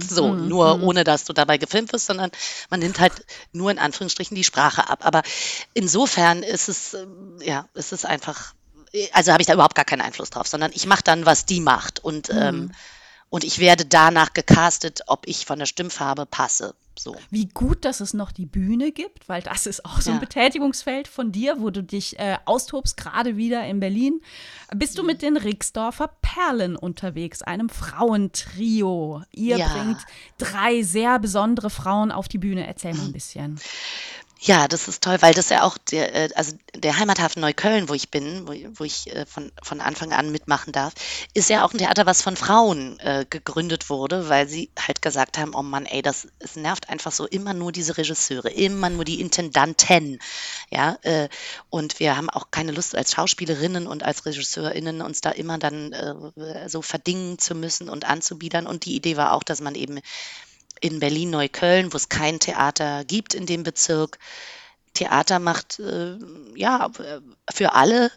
So, mhm. nur mhm. ohne dass du dabei gefilmt wirst, sondern man nimmt halt nur in Anführungsstrichen die Sprache ab. Aber insofern ist es, ähm, ja, ist es einfach, also habe ich da überhaupt gar keinen Einfluss drauf, sondern ich mache dann, was die macht. Und mhm. ähm, und ich werde danach gecastet, ob ich von der Stimmfarbe passe. So. Wie gut, dass es noch die Bühne gibt, weil das ist auch so ein ja. Betätigungsfeld von dir, wo du dich äh, austobst, gerade wieder in Berlin. Bist du mhm. mit den Rixdorfer Perlen unterwegs, einem Frauentrio? Ihr ja. bringt drei sehr besondere Frauen auf die Bühne. Erzähl mal ein (laughs) bisschen. Ja, das ist toll, weil das ja auch der, äh, also der Heimathafen Neukölln, wo ich bin, wo, wo ich äh, von, von Anfang an mitmachen darf, ist ja auch ein Theater, was von Frauen äh, gegründet wurde, weil sie halt gesagt haben, oh Mann, ey, das es nervt einfach so immer nur diese Regisseure, immer nur die Intendanten, ja, äh, und wir haben auch keine Lust als Schauspielerinnen und als RegisseurInnen uns da immer dann äh, so verdingen zu müssen und anzubiedern und die Idee war auch, dass man eben in Berlin-Neukölln, wo es kein Theater gibt in dem Bezirk, Theater macht, äh, ja, für alle,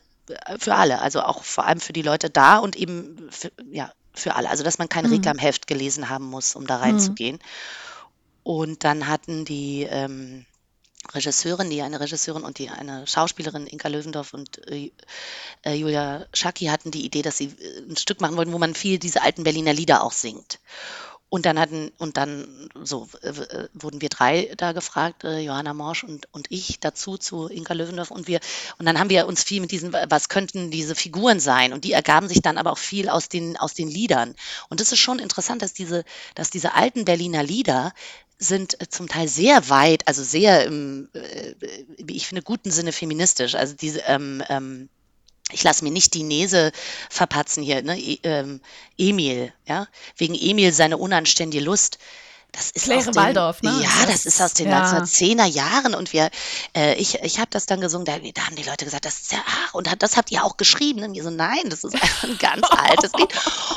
für alle, also auch vor allem für die Leute da und eben für, ja, für alle. Also, dass man kein mhm. Reklamheft gelesen haben muss, um da reinzugehen. Mhm. Und dann hatten die ähm, Regisseurin, die eine Regisseurin und die eine Schauspielerin, Inka Löwendorf und äh, äh Julia Schacki, hatten die Idee, dass sie äh, ein Stück machen wollten, wo man viel diese alten Berliner Lieder auch singt. Und dann hatten, und dann so äh, äh, wurden wir drei da gefragt, äh, Johanna Morsch und, und ich dazu zu Inka Löwendorf und wir, und dann haben wir uns viel mit diesen, was könnten diese Figuren sein? Und die ergaben sich dann aber auch viel aus den, aus den Liedern. Und das ist schon interessant, dass diese, dass diese alten Berliner Lieder sind äh, zum Teil sehr weit, also sehr im, äh, ich finde, guten Sinne feministisch. Also diese, ähm, ähm, ich lasse mir nicht die Nese verpatzen hier, ne? E ähm, Emil, ja, wegen Emil seine unanständige Lust. Das ist Claire den, Waldorf, ne? Ja, das ist aus den ja. 1910er Jahren und wir, äh, ich, ich habe das dann gesungen, da, da, haben die Leute gesagt, das ist ja, ach, und das habt ihr auch geschrieben. Und wir so, nein, das ist ein ganz (laughs) altes Lied.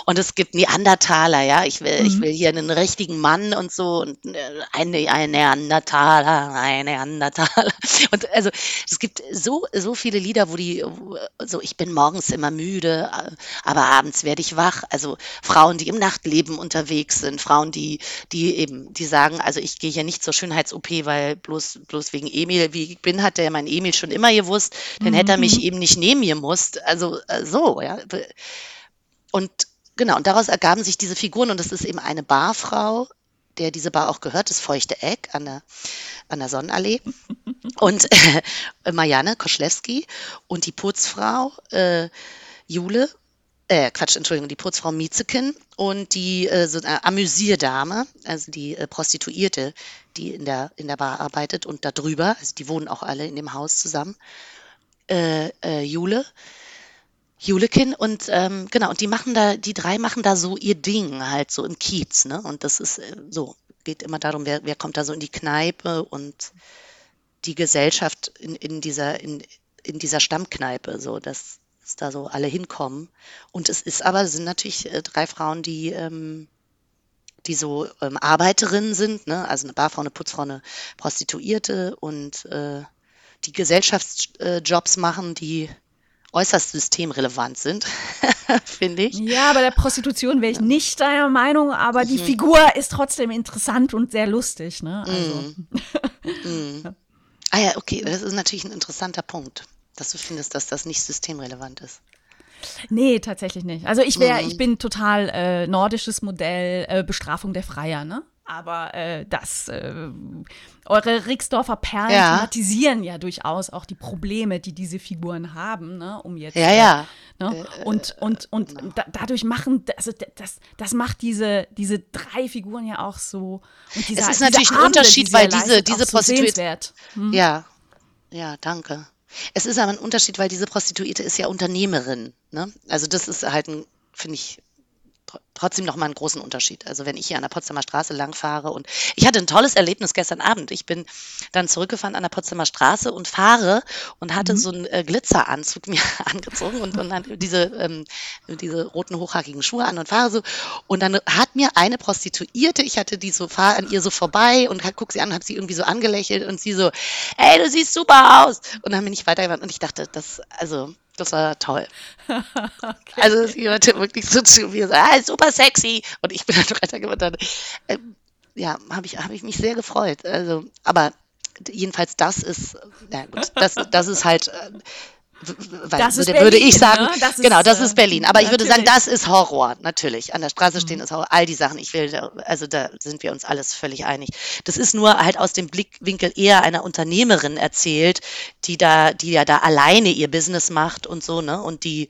Und es gibt Neandertaler, ja, ich will, mhm. ich will hier einen richtigen Mann und so und äh, ein, ein Neandertaler, ein Neandertaler. (laughs) Und also es gibt so, so viele Lieder, wo die, so ich bin morgens immer müde, aber abends werde ich wach. Also Frauen, die im Nachtleben unterwegs sind, Frauen, die, die eben eben, die sagen, also ich gehe hier nicht zur Schönheits-OP, weil bloß, bloß wegen Emil, wie ich bin, hat der mein Emil schon immer gewusst, dann hätte er mich mhm. eben nicht nehmen gemusst. Also äh, so, ja. Und genau, und daraus ergaben sich diese Figuren und das ist eben eine Barfrau, der diese Bar auch gehört, das Feuchte Eck an der, an der Sonnenallee. (laughs) Und äh, Marianne Koschlewski und die Putzfrau äh, Jule äh, Quatsch, Entschuldigung, die Putzfrau Mietzeken und die äh, so eine Amüsierdame, also die äh, Prostituierte, die in der, in der Bar arbeitet und da drüber, also die wohnen auch alle in dem Haus zusammen, äh, äh, Jule, Julekin und ähm, genau, und die machen da, die drei machen da so ihr Ding halt so im Kiez, ne? Und das ist äh, so, geht immer darum, wer, wer kommt da so in die Kneipe und die Gesellschaft in, in dieser, in, in dieser Stammkneipe, so, das, dass da so alle hinkommen. Und es ist aber, sind natürlich äh, drei Frauen, die, ähm, die so ähm, Arbeiterinnen sind, ne? also eine Barfrau, eine Putzfrau, eine Prostituierte und äh, die Gesellschaftsjobs äh, machen, die äußerst systemrelevant sind, (laughs) finde ich. Ja, bei der Prostitution wäre ich nicht deiner Meinung, aber die mhm. Figur ist trotzdem interessant und sehr lustig. Ne? Also. Mhm. (laughs) Mhm. Ah ja, okay, das ist natürlich ein interessanter Punkt dass du findest, dass das nicht systemrelevant ist. Nee, tatsächlich nicht. Also ich wäre, mhm. ich bin total äh, nordisches Modell äh, Bestrafung der Freier, ne? aber äh, das, äh, eure Rixdorfer Perlen Ja. thematisieren ja durchaus auch die Probleme, die diese Figuren haben, ne, um jetzt. Ja, ja. Ne? Und, und, und da, dadurch machen, also das, das macht diese, diese drei Figuren ja auch so. Dieser, Es ist natürlich ein Abende, Unterschied, die weil diese- diese so Prostituierte-. Hm? Ja, ja, danke. Es ist aber ein Unterschied, weil diese Prostituierte ist ja Unternehmerin. Ne? Also das ist halt ein, finde ich, trotzdem nochmal einen großen Unterschied. Also wenn ich hier an der Potsdamer Straße langfahre und ich hatte ein tolles Erlebnis gestern Abend. Ich bin dann zurückgefahren an der Potsdamer Straße und fahre und hatte so einen äh, Glitzeranzug mir (laughs) angezogen und, und dann diese, ähm, diese roten hochhackigen Schuhe an und fahre so. Und dann hat mir eine Prostituierte, ich hatte die so, fahre an ihr so vorbei und guck sie an, habe sie irgendwie so angelächelt und sie so, ey, du siehst super aus. Und dann bin ich weitergewandt und ich dachte, das, also, das war toll. (laughs) Also sie hörte wirklich so zu mir, so, ah, super sexy. Und ich bin dann weitergewandert. Ähm, ja, habe ich, hab ich mich sehr gefreut. Also, aber jedenfalls das ist, na gut, das, das ist halt, äh, Das ist würde, würde Berlin, ich sagen, ne? Das ist, genau, das äh, ist Berlin. Aber ich würde sagen, das ist Horror, natürlich. An der Straße stehen ist Horror, all die Sachen. Ich will, da- also da sind wir uns alles völlig einig. Das ist nur halt aus dem Blickwinkel eher einer Unternehmerin erzählt, die da, die ja da alleine ihr Business macht und so, ne? Und die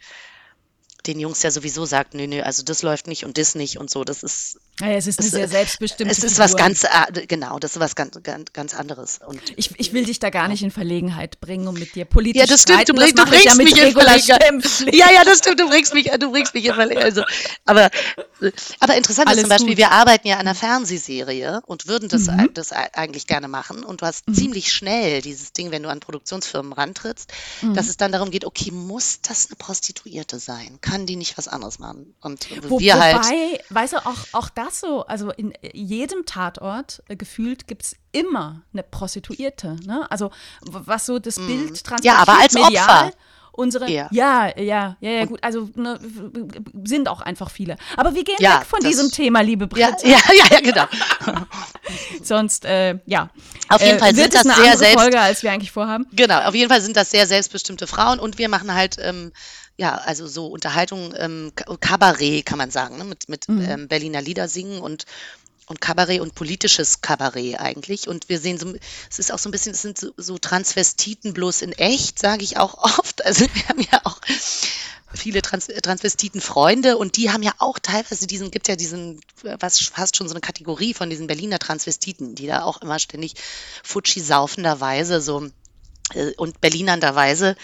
den Jungs ja sowieso sagt, nö, nö, also das läuft nicht und das nicht und so. Das ist, Ja, es ist eine Es, sehr selbstbestimmte es ist was Figur. ganz, äh, genau, das ist was ganz, ganz, ganz anderes. Und Ich, ich will dich da gar nicht in Verlegenheit bringen, um mit dir politisch Ja, das stimmt, streiten. du bring- das du ja bringst mit mich in Verlegenheit. Ja, ja, das stimmt, du bringst mich, du bringst mich in Verlegenheit. Also, aber, aber interessant Alles ist zum Beispiel, gut. wir arbeiten ja an einer Fernsehserie und würden das, Mhm. das eigentlich gerne machen. Und du hast ziemlich schnell dieses Ding, wenn du an Produktionsfirmen rantrittst, Mhm. dass es dann darum geht, okay, muss das eine Prostituierte sein? Kann die nicht was anderes machen? Und Wo, wir wobei, halt. weißt du, auch, auch das so, also in jedem Tatort äh, gefühlt gibt es immer eine Prostituierte. Ne? Also was so das Bild transportiert, Mhm. Ja, aber als medial, Opfer. Unsere, Ja. ja, ja, ja, ja, gut, also ne, sind auch einfach viele. Aber wir gehen Ja, weg von das- diesem Thema, liebe Britt. ja, ja, ja, genau. (laughs) Sonst, äh, ja. Auf jeden äh, Fall wird sind das eine sehr selbst- Folge, als wir eigentlich vorhaben. Genau, auf jeden Fall sind das sehr selbstbestimmte Frauen und wir machen halt, ähm, ja, also so Unterhaltung, ähm, Ka- Kabarett kann man sagen, ne? mit, mit ähm, Berliner Lieder singen und, und Kabarett und politisches Kabarett eigentlich. Und wir sehen so, es ist auch so ein bisschen, es sind so, so Transvestiten bloß in echt, sage ich auch (laughs) oft. Also wir haben ja auch viele Trans Transvestiten-Freunde und die haben ja auch teilweise diesen, gibt ja diesen, was fast schon so eine Kategorie von diesen Berliner Transvestiten, die da auch immer ständig Futschi saufenderweise so äh, und Berlinernderweise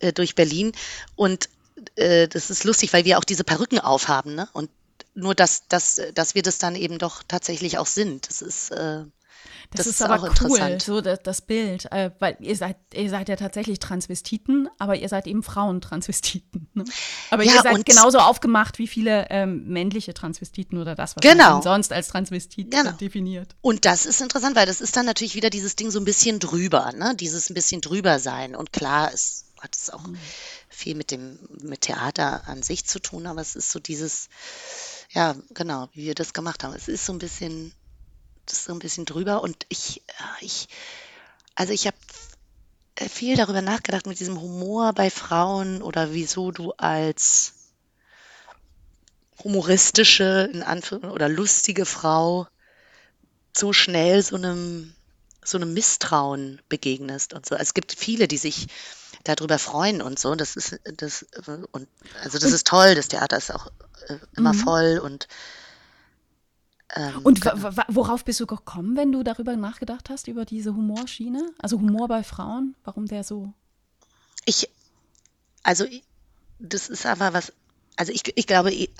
äh, durch Berlin. Und äh, das ist lustig, weil wir auch diese Perücken aufhaben, ne? Und nur, dass, dass, dass wir das dann eben doch tatsächlich auch sind. Das ist, äh, Das, Das ist ist aber auch cool, interessant. so das, das Bild, äh, weil ihr seid, ihr seid ja tatsächlich Transvestiten, aber ihr seid eben Frauentransvestiten. Ne? Aber Ja, ihr seid genauso aufgemacht wie viele ähm, männliche Transvestiten oder das, was Genau. man sonst als Transvestit Genau. definiert. Und das ist interessant, weil das ist dann natürlich wieder dieses Ding so ein bisschen drüber, ne? Dieses ein bisschen drüber sein. Und klar, es hat es auch viel mit dem, mit Theater an sich zu tun, aber es ist so dieses, ja, genau, wie wir das gemacht haben. Es ist so ein bisschen, das ist so ein bisschen drüber und ich, äh, ich, also ich habe viel darüber nachgedacht mit diesem Humor bei Frauen oder wieso du als humoristische, in Anführungszeichen, oder lustige Frau so schnell so einem, so einem Misstrauen begegnest und so. Es gibt viele, die sich darüber freuen und so. Das ist das äh, und also das ist toll. Das Theater ist auch äh, immer voll und ähm, Und worauf bist du gekommen, wenn du darüber nachgedacht hast, über diese Humorschiene? Also Humor bei Frauen, warum der so. Ich, also ich- das ist aber was, also ich, ich glaube, ich,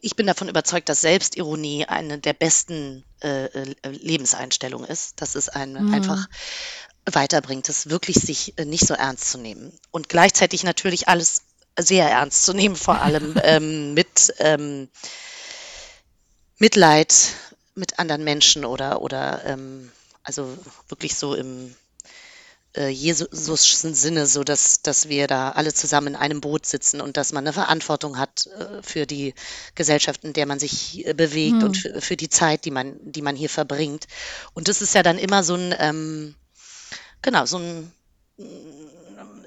ich bin davon überzeugt, dass Selbstironie eine der besten äh, äh, Lebenseinstellungen ist, dass es einen einfach weiterbringt, es wirklich sich äh, nicht so ernst zu nehmen und gleichzeitig natürlich alles sehr ernst zu nehmen, vor allem (laughs) ähm, mit ähm, Mitleid mit anderen Menschen oder oder ähm, also wirklich so im äh, Jesusischen Sinne, so dass, dass wir da alle zusammen in einem Boot sitzen und dass man eine Verantwortung hat äh, für die Gesellschaft, in der man sich äh, bewegt und für, für die Zeit, die man, die man hier verbringt. Und das ist ja dann immer so ein, ähm, genau, so ein,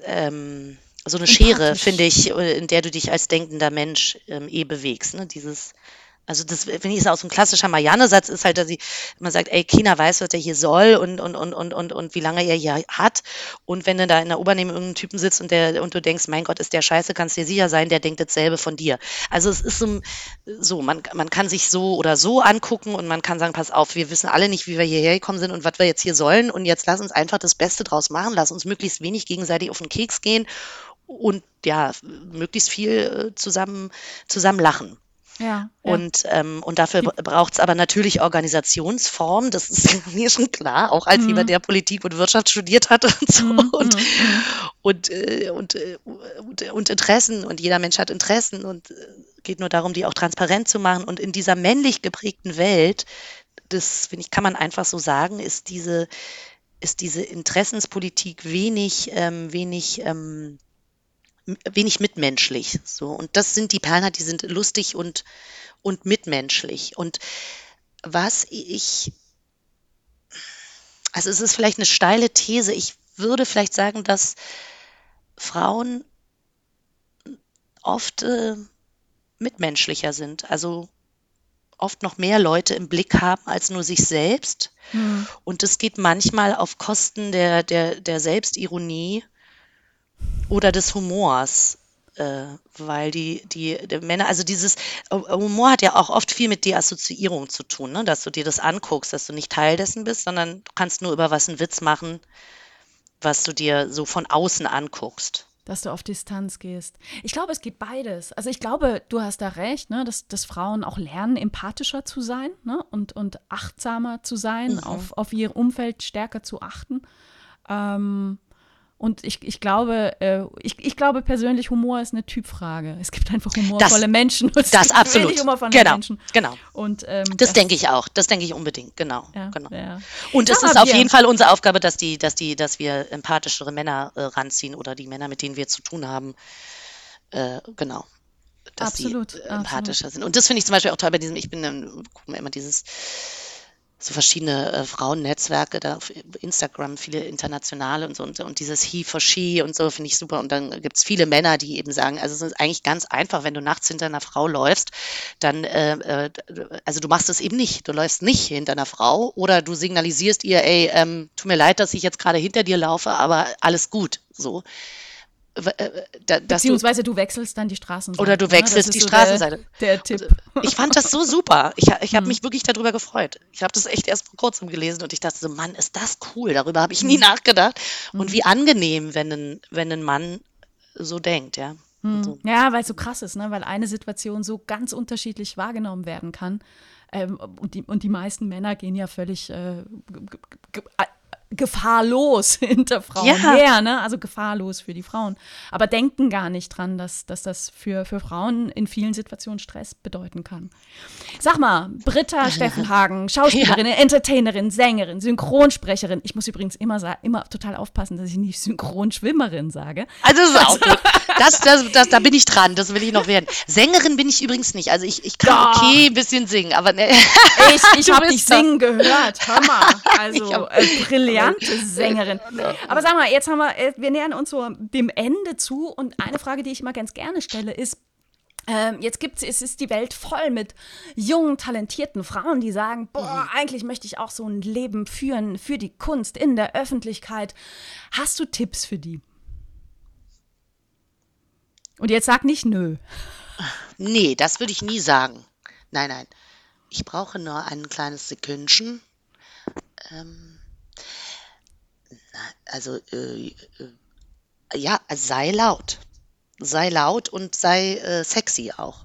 ähm, so eine Schere, finde ich, äh, in der du dich als denkender Mensch ähm, eh bewegst. Ne? Dieses Also das, wenn ich es aus so ein klassischer Marianne-Satz ist halt, dass sie, man sagt, ey, keiner weiß, was er hier soll und, und, und, und, und, und wie lange er hier hat. Und wenn du da in der U-Bahn Typen sitzt und der, und du denkst, mein Gott, ist der scheiße, kannst dir sicher sein, der denkt dasselbe von dir. Also es ist so, so man, man kann sich so oder so angucken und man kann sagen, pass auf, wir wissen alle nicht, wie wir hierher gekommen sind und was wir jetzt hier sollen. Und jetzt lass uns einfach das Beste draus machen, lass uns möglichst wenig gegenseitig auf den Keks gehen und ja, möglichst viel äh, zusammen, zusammen lachen. Ja, und, ähm, und dafür braucht es aber natürlich Organisationsform, das ist (laughs) mir schon klar, auch als mhm. jemand, der Politik und Wirtschaft studiert hat und so. Mhm. Und, mhm, mhm. und, äh, und, äh, und, und, Interessen und jeder Mensch hat Interessen und äh, geht nur darum, die auch transparent zu machen. Und in dieser männlich geprägten Welt, das finde ich, kann man einfach so sagen, ist diese, ist diese Interessenspolitik wenig, ähm, wenig ähm, wenig mitmenschlich. So. Und das sind die Perlen, die sind lustig und, und mitmenschlich. Und was ich, also es ist vielleicht eine steile These, ich würde vielleicht sagen, dass Frauen oft äh, mitmenschlicher sind. Also oft noch mehr Leute im Blick haben als nur sich selbst. Mhm. Und das geht manchmal auf Kosten der, der, der Selbstironie oder des Humors. Äh, weil die, die, die Männer, also dieses äh, Humor hat ja auch oft viel mit Deassoziierung zu tun, ne? dass du dir das anguckst, dass du nicht Teil dessen bist, sondern du kannst nur über was einen Witz machen, was du dir so von außen anguckst. Dass du auf Distanz gehst. Ich glaube, es geht beides. Also ich glaube, du hast da recht, ne, dass, dass Frauen auch lernen, empathischer zu sein ne, und, und achtsamer zu sein, mhm. auf, auf ihr Umfeld stärker zu achten. Ähm, und ich, ich glaube, äh, ich, ich glaube persönlich, Humor ist eine Typfrage. Es gibt einfach humorvolle das, Menschen. Und das absolut. Humorvolle genau, Menschen. genau. Und, ähm, das, das denke ich auch. Das denke ich unbedingt. Genau. Ja, genau. Ja. Und es ist auf jeden Fall unsere Aufgabe, dass die, dass die, dass wir empathischere Männer äh, ranziehen oder die Männer, mit denen wir zu tun haben. Äh, genau dass absolut, sie empathischer absolut. sind. Und das finde ich zum Beispiel auch toll bei diesem, ich bin, guck mir immer dieses so verschiedene äh, Frauennetzwerke, da auf Instagram viele internationale und so und, und dieses He for She und so finde ich super. Und dann gibt es viele Männer, die eben sagen, also es ist eigentlich ganz einfach, wenn du nachts hinter einer Frau läufst, dann, äh, äh, also du machst es eben nicht. Du läufst nicht hinter einer Frau oder du signalisierst ihr, ey, ähm, tut mir leid, dass ich jetzt gerade hinter dir laufe, aber alles gut. So. Äh, Beziehungsweise du, du, wechselst dann die Straßenseite. Oder du ne? wechselst ne? die so Straßenseite. Der, der, Tipp. Ich fand das so (laughs) super. Ich, ich habe hm. mich wirklich darüber gefreut. Ich habe das echt erst vor kurzem gelesen und ich dachte so, Mann, ist das cool. Darüber habe ich nie hm. nachgedacht. Und hm. wie angenehm, wenn ein, wenn ein Mann so denkt, ja. Hm. So. Ja, weil es so krass ist, ne? weil eine Situation so ganz unterschiedlich wahrgenommen werden kann. Ähm, und, die, und die meisten Männer gehen ja völlig äh, gefahrlos (laughs) hinter Frauen ja. her, ne? also gefahrlos für die Frauen, aber denken gar nicht dran, dass, dass das für, für Frauen in vielen Situationen Stress bedeuten kann. Sag mal, Britta (laughs) Steffenhagen, Schauspielerin, ja. Entertainerin, Sängerin, Synchronsprecherin. Ich muss übrigens immer, immer total aufpassen, dass ich nicht Synchronschwimmerin sage. Also das ist auch gut. Das, das, das, da bin ich dran, das will ich noch werden. Sängerin bin ich übrigens nicht. Also ich, ich kann Doch. okay ein bisschen singen, aber ne. Ich, ich (laughs) habe dich singen gehört, hör mal. Also äh, brillante Sängerin. Aber sag mal, jetzt haben wir, äh, wir nähern uns so dem Ende zu und eine Frage, die ich immer ganz gerne stelle, ist, ähm, jetzt gibt's, es ist die Welt voll mit jungen, talentierten Frauen, die sagen, boah, mhm. eigentlich möchte ich auch so ein Leben führen für die Kunst in der Öffentlichkeit. Hast du Tipps für die? Und jetzt sag nicht nö. Nee, das würde ich nie sagen. Nein, nein. Ich brauche nur ein kleines Sekündchen. Ähm, also, äh, äh, ja, sei laut sei laut und sei äh, sexy auch.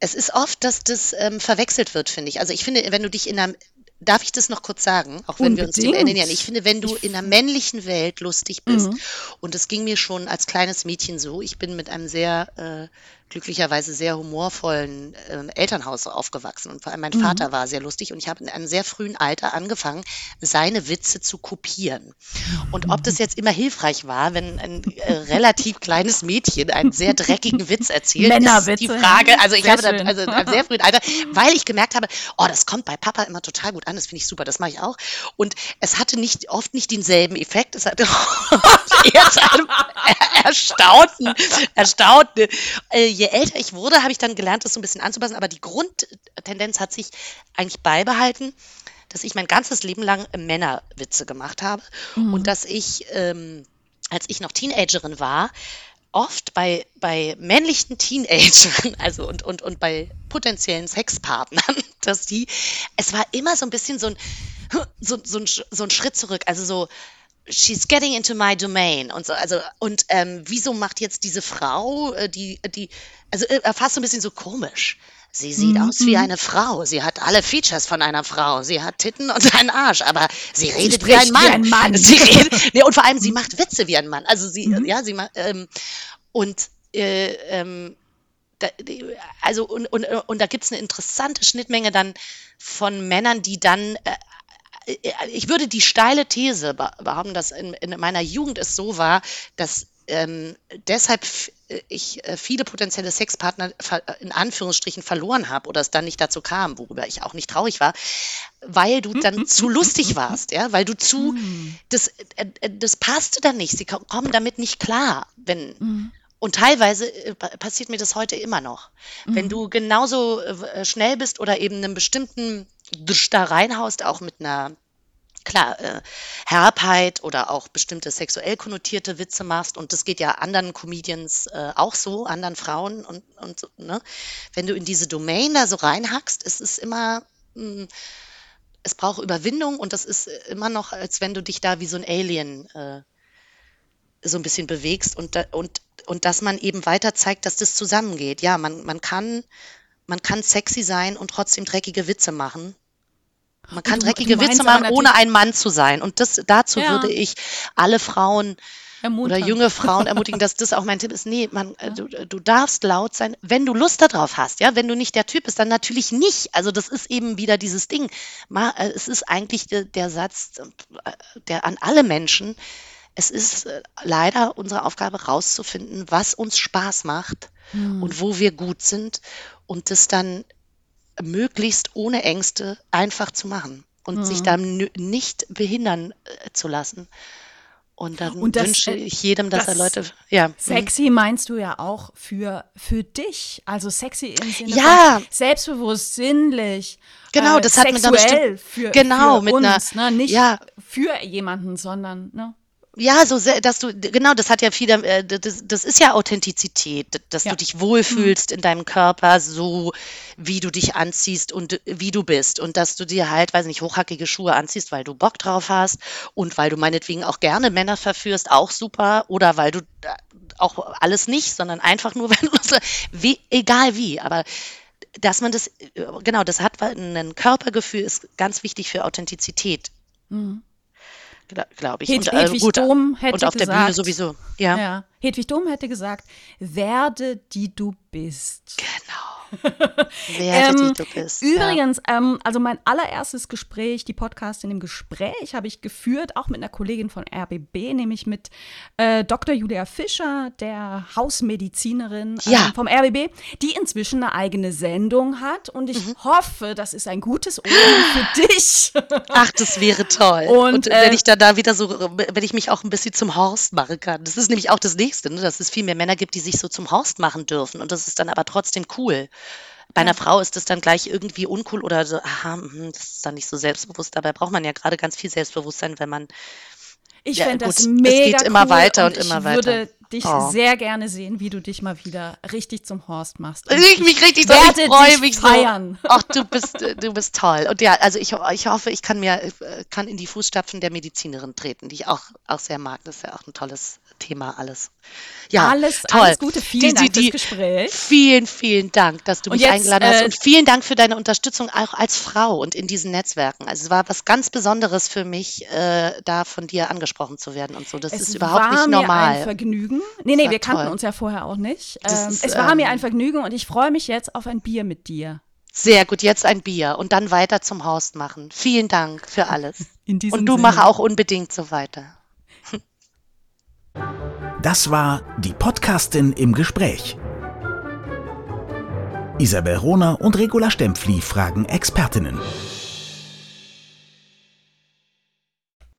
Es ist oft, dass das ähm, verwechselt wird, finde ich. Also ich finde, wenn du dich in einer Darf ich das noch kurz sagen, auch wenn Unbedingt. wir uns dem Ende nähern? Ich finde, wenn du in einer männlichen Welt lustig bist, mhm. und es ging mir schon als kleines Mädchen so, ich bin mit einem sehr äh, glücklicherweise sehr humorvollen äh, Elternhaus aufgewachsen und vor allem mein mhm. Vater war sehr lustig und ich habe in einem sehr frühen Alter angefangen, seine Witze zu kopieren. Und ob das jetzt immer hilfreich war, wenn ein äh, relativ kleines Mädchen einen sehr dreckigen Witz erzählt, ist die Frage. Also ich sehr habe dann, also in einem sehr frühen Alter, weil ich gemerkt habe, oh, das kommt bei Papa immer total gut an, das finde ich super, das mache ich auch. Und es hatte nicht oft nicht denselben Effekt, es hatte eher zu einem erstaunten, erstaunten äh, je älter ich wurde, habe ich dann gelernt, das so ein bisschen anzupassen, aber die Grundtendenz hat sich eigentlich beibehalten, dass ich mein ganzes Leben lang Männerwitze gemacht habe mhm. und dass ich, ähm, als ich noch Teenagerin war, oft bei, bei männlichen Teenagern, (laughs) also und, und, und bei potenziellen Sexpartnern, (laughs) dass die, es war immer so ein bisschen so ein, (laughs) so, so, ein, so ein Schritt zurück, also so, she's getting into my domain und so, also, und ähm, wieso macht jetzt diese Frau, äh, die, die, also äh, fast so ein bisschen so komisch. Sie sieht mhm. aus wie eine Frau. Sie hat alle Features von einer Frau. Sie hat Titten und (laughs) einen Arsch, aber sie redet sie wie ein Mann. Wie ein Mann. Sie redet, nee, und vor allem, sie macht Witze wie ein Mann. Also sie, mhm. ja, sie macht, ähm, und äh, ähm, da, also und, und, und da gibt es eine interessante Schnittmenge dann von Männern, die dann äh, äh, ich würde die steile These behaupten, dass in, in meiner Jugend es so war, dass ähm, deshalb äh, ich äh, viele potenzielle Sexpartner in Anführungsstrichen verloren habe oder es dann nicht dazu kam, worüber ich auch nicht traurig war, weil du dann (laughs) zu lustig warst, ja, weil du zu, mhm. das, das passte dann nicht, sie kommen damit nicht klar, wenn, mhm. und teilweise passiert mir das heute immer noch. Wenn du genauso schnell bist oder eben einen bestimmten da reinhaust, auch mit einer klar, äh, Herbheit oder auch bestimmte sexuell konnotierte Witze machst und das geht ja anderen Comedians äh, auch so, anderen Frauen und, und so, ne? Wenn du in diese Domain da so reinhackst, ist es immer, mh, hm, es braucht Überwindung und das ist immer noch, als wenn du dich da wie so ein Alien äh, so ein bisschen bewegst und, und, und dass man eben weiter zeigt, dass das zusammengeht. Ja, man, man kann, man kann sexy sein und trotzdem dreckige Witze machen man kann du, dreckige du Witze machen, ohne ein Mann zu sein. Und das, dazu ja. würde ich alle Frauen Ermuntern. oder junge Frauen ermutigen, dass das auch mein Tipp ist. Nee, man, ja. du, du darfst laut sein, wenn du Lust darauf hast. Ja, wenn du nicht der Typ bist, dann natürlich nicht. Also das ist eben wieder dieses Ding. Äh, es ist eigentlich der, der Satz, äh, der an alle Menschen. Es ist äh, leider unsere Aufgabe rauszufinden, was uns Spaß macht hm. und wo wir gut sind und das dann möglichst ohne Ängste einfach zu machen und mhm. sich dann nicht behindern äh, zu lassen. Und dann und das, wünsche äh, ich jedem, dass das er Leute. Ja. Mhm. Sexy meinst du ja auch für, für dich. Also sexy im Sinne ja. von selbstbewusst, sinnlich. Genau, das äh, hat mit einer bestimmten, für, genau, für mit uns, einer, ne? nicht ja. für jemanden, sondern ne? Ja, so sehr, dass du, genau, das hat ja viel, äh, das, das ist ja Authentizität, dass ja. du dich wohlfühlst mhm. in deinem Körper, so wie du dich anziehst und wie du bist. Und dass du dir halt, weiß nicht, hochhackige Schuhe anziehst, weil du Bock drauf hast und weil du meinetwegen auch gerne Männer verführst, auch super. Oder weil du äh, auch alles nicht, sondern einfach nur, (laughs) wenn du so, wie, egal wie, aber dass man das, äh, genau, das hat ein Körpergefühl, ist ganz wichtig für Authentizität. Mhm glaube ich. Hed und, äh, Hedwig gut, Dom hätte und auf gesagt, der Bühne sowieso. Ja. ja. Hedwig Dom hätte gesagt, werde die du bist. Genau. Werde, ähm, du bist. Übrigens, ja. ähm, also mein allererstes Gespräch, die Podcast in dem Gespräch, habe ich geführt, auch mit einer Kollegin von RBB, nämlich mit äh, Dr. Julia Fischer, der Hausmedizinerin äh, ja. vom RBB, die inzwischen eine eigene Sendung hat. Und ich mhm. hoffe, das ist ein gutes Omen für (laughs) dich. Ach, das wäre toll. Und, Und wenn äh, ich da, da wieder so, wenn ich mich auch ein bisschen zum Horst machen kann. Das ist nämlich auch das Nächste, ne? dass es viel mehr Männer gibt, die sich so zum Horst machen dürfen. Und das ist dann aber trotzdem cool. Bei einer Frau ist das dann gleich irgendwie uncool oder so, aha, hm, das ist dann nicht so selbstbewusst. Dabei braucht man ja gerade ganz viel Selbstbewusstsein, wenn man. Ich ja, fände das mega. Es geht immer cool weiter und, und immer weiter. Ich würde dich oh. sehr gerne sehen, wie du dich mal wieder richtig zum Horst machst. Und ich mich richtig so, ich freue mich feiern. so. Ach, du bist, du bist toll. Und ja, also ich, ich hoffe, ich kann mir, kann in die Fußstapfen der Medizinerin treten, die ich auch, auch sehr mag. Das ist ja auch ein tolles Thema alles. Ja, alles, toll. alles Gute, vielen die, Dank die, fürs Gespräch. Vielen, vielen Dank, dass du und mich jetzt, eingeladen hast äh, und vielen Dank für deine Unterstützung auch als Frau und in diesen Netzwerken. Also es war was ganz Besonderes für mich, äh, da von dir angesprochen zu werden und so. Das ist überhaupt nicht normal. Es war mir ein Vergnügen. Nee, nee, wir kannten toll. uns ja vorher auch nicht. Ähm, ist, es war ähm, mir ein Vergnügen und ich freue mich jetzt auf ein Bier mit dir. Sehr gut, jetzt ein Bier und dann weiter zum Horst machen. Vielen Dank für alles. und du Sinne. mach auch unbedingt so weiter. Das war die Podcastin im Gespräch. Isabel Rohner und Regula Stempfli fragen Expertinnen.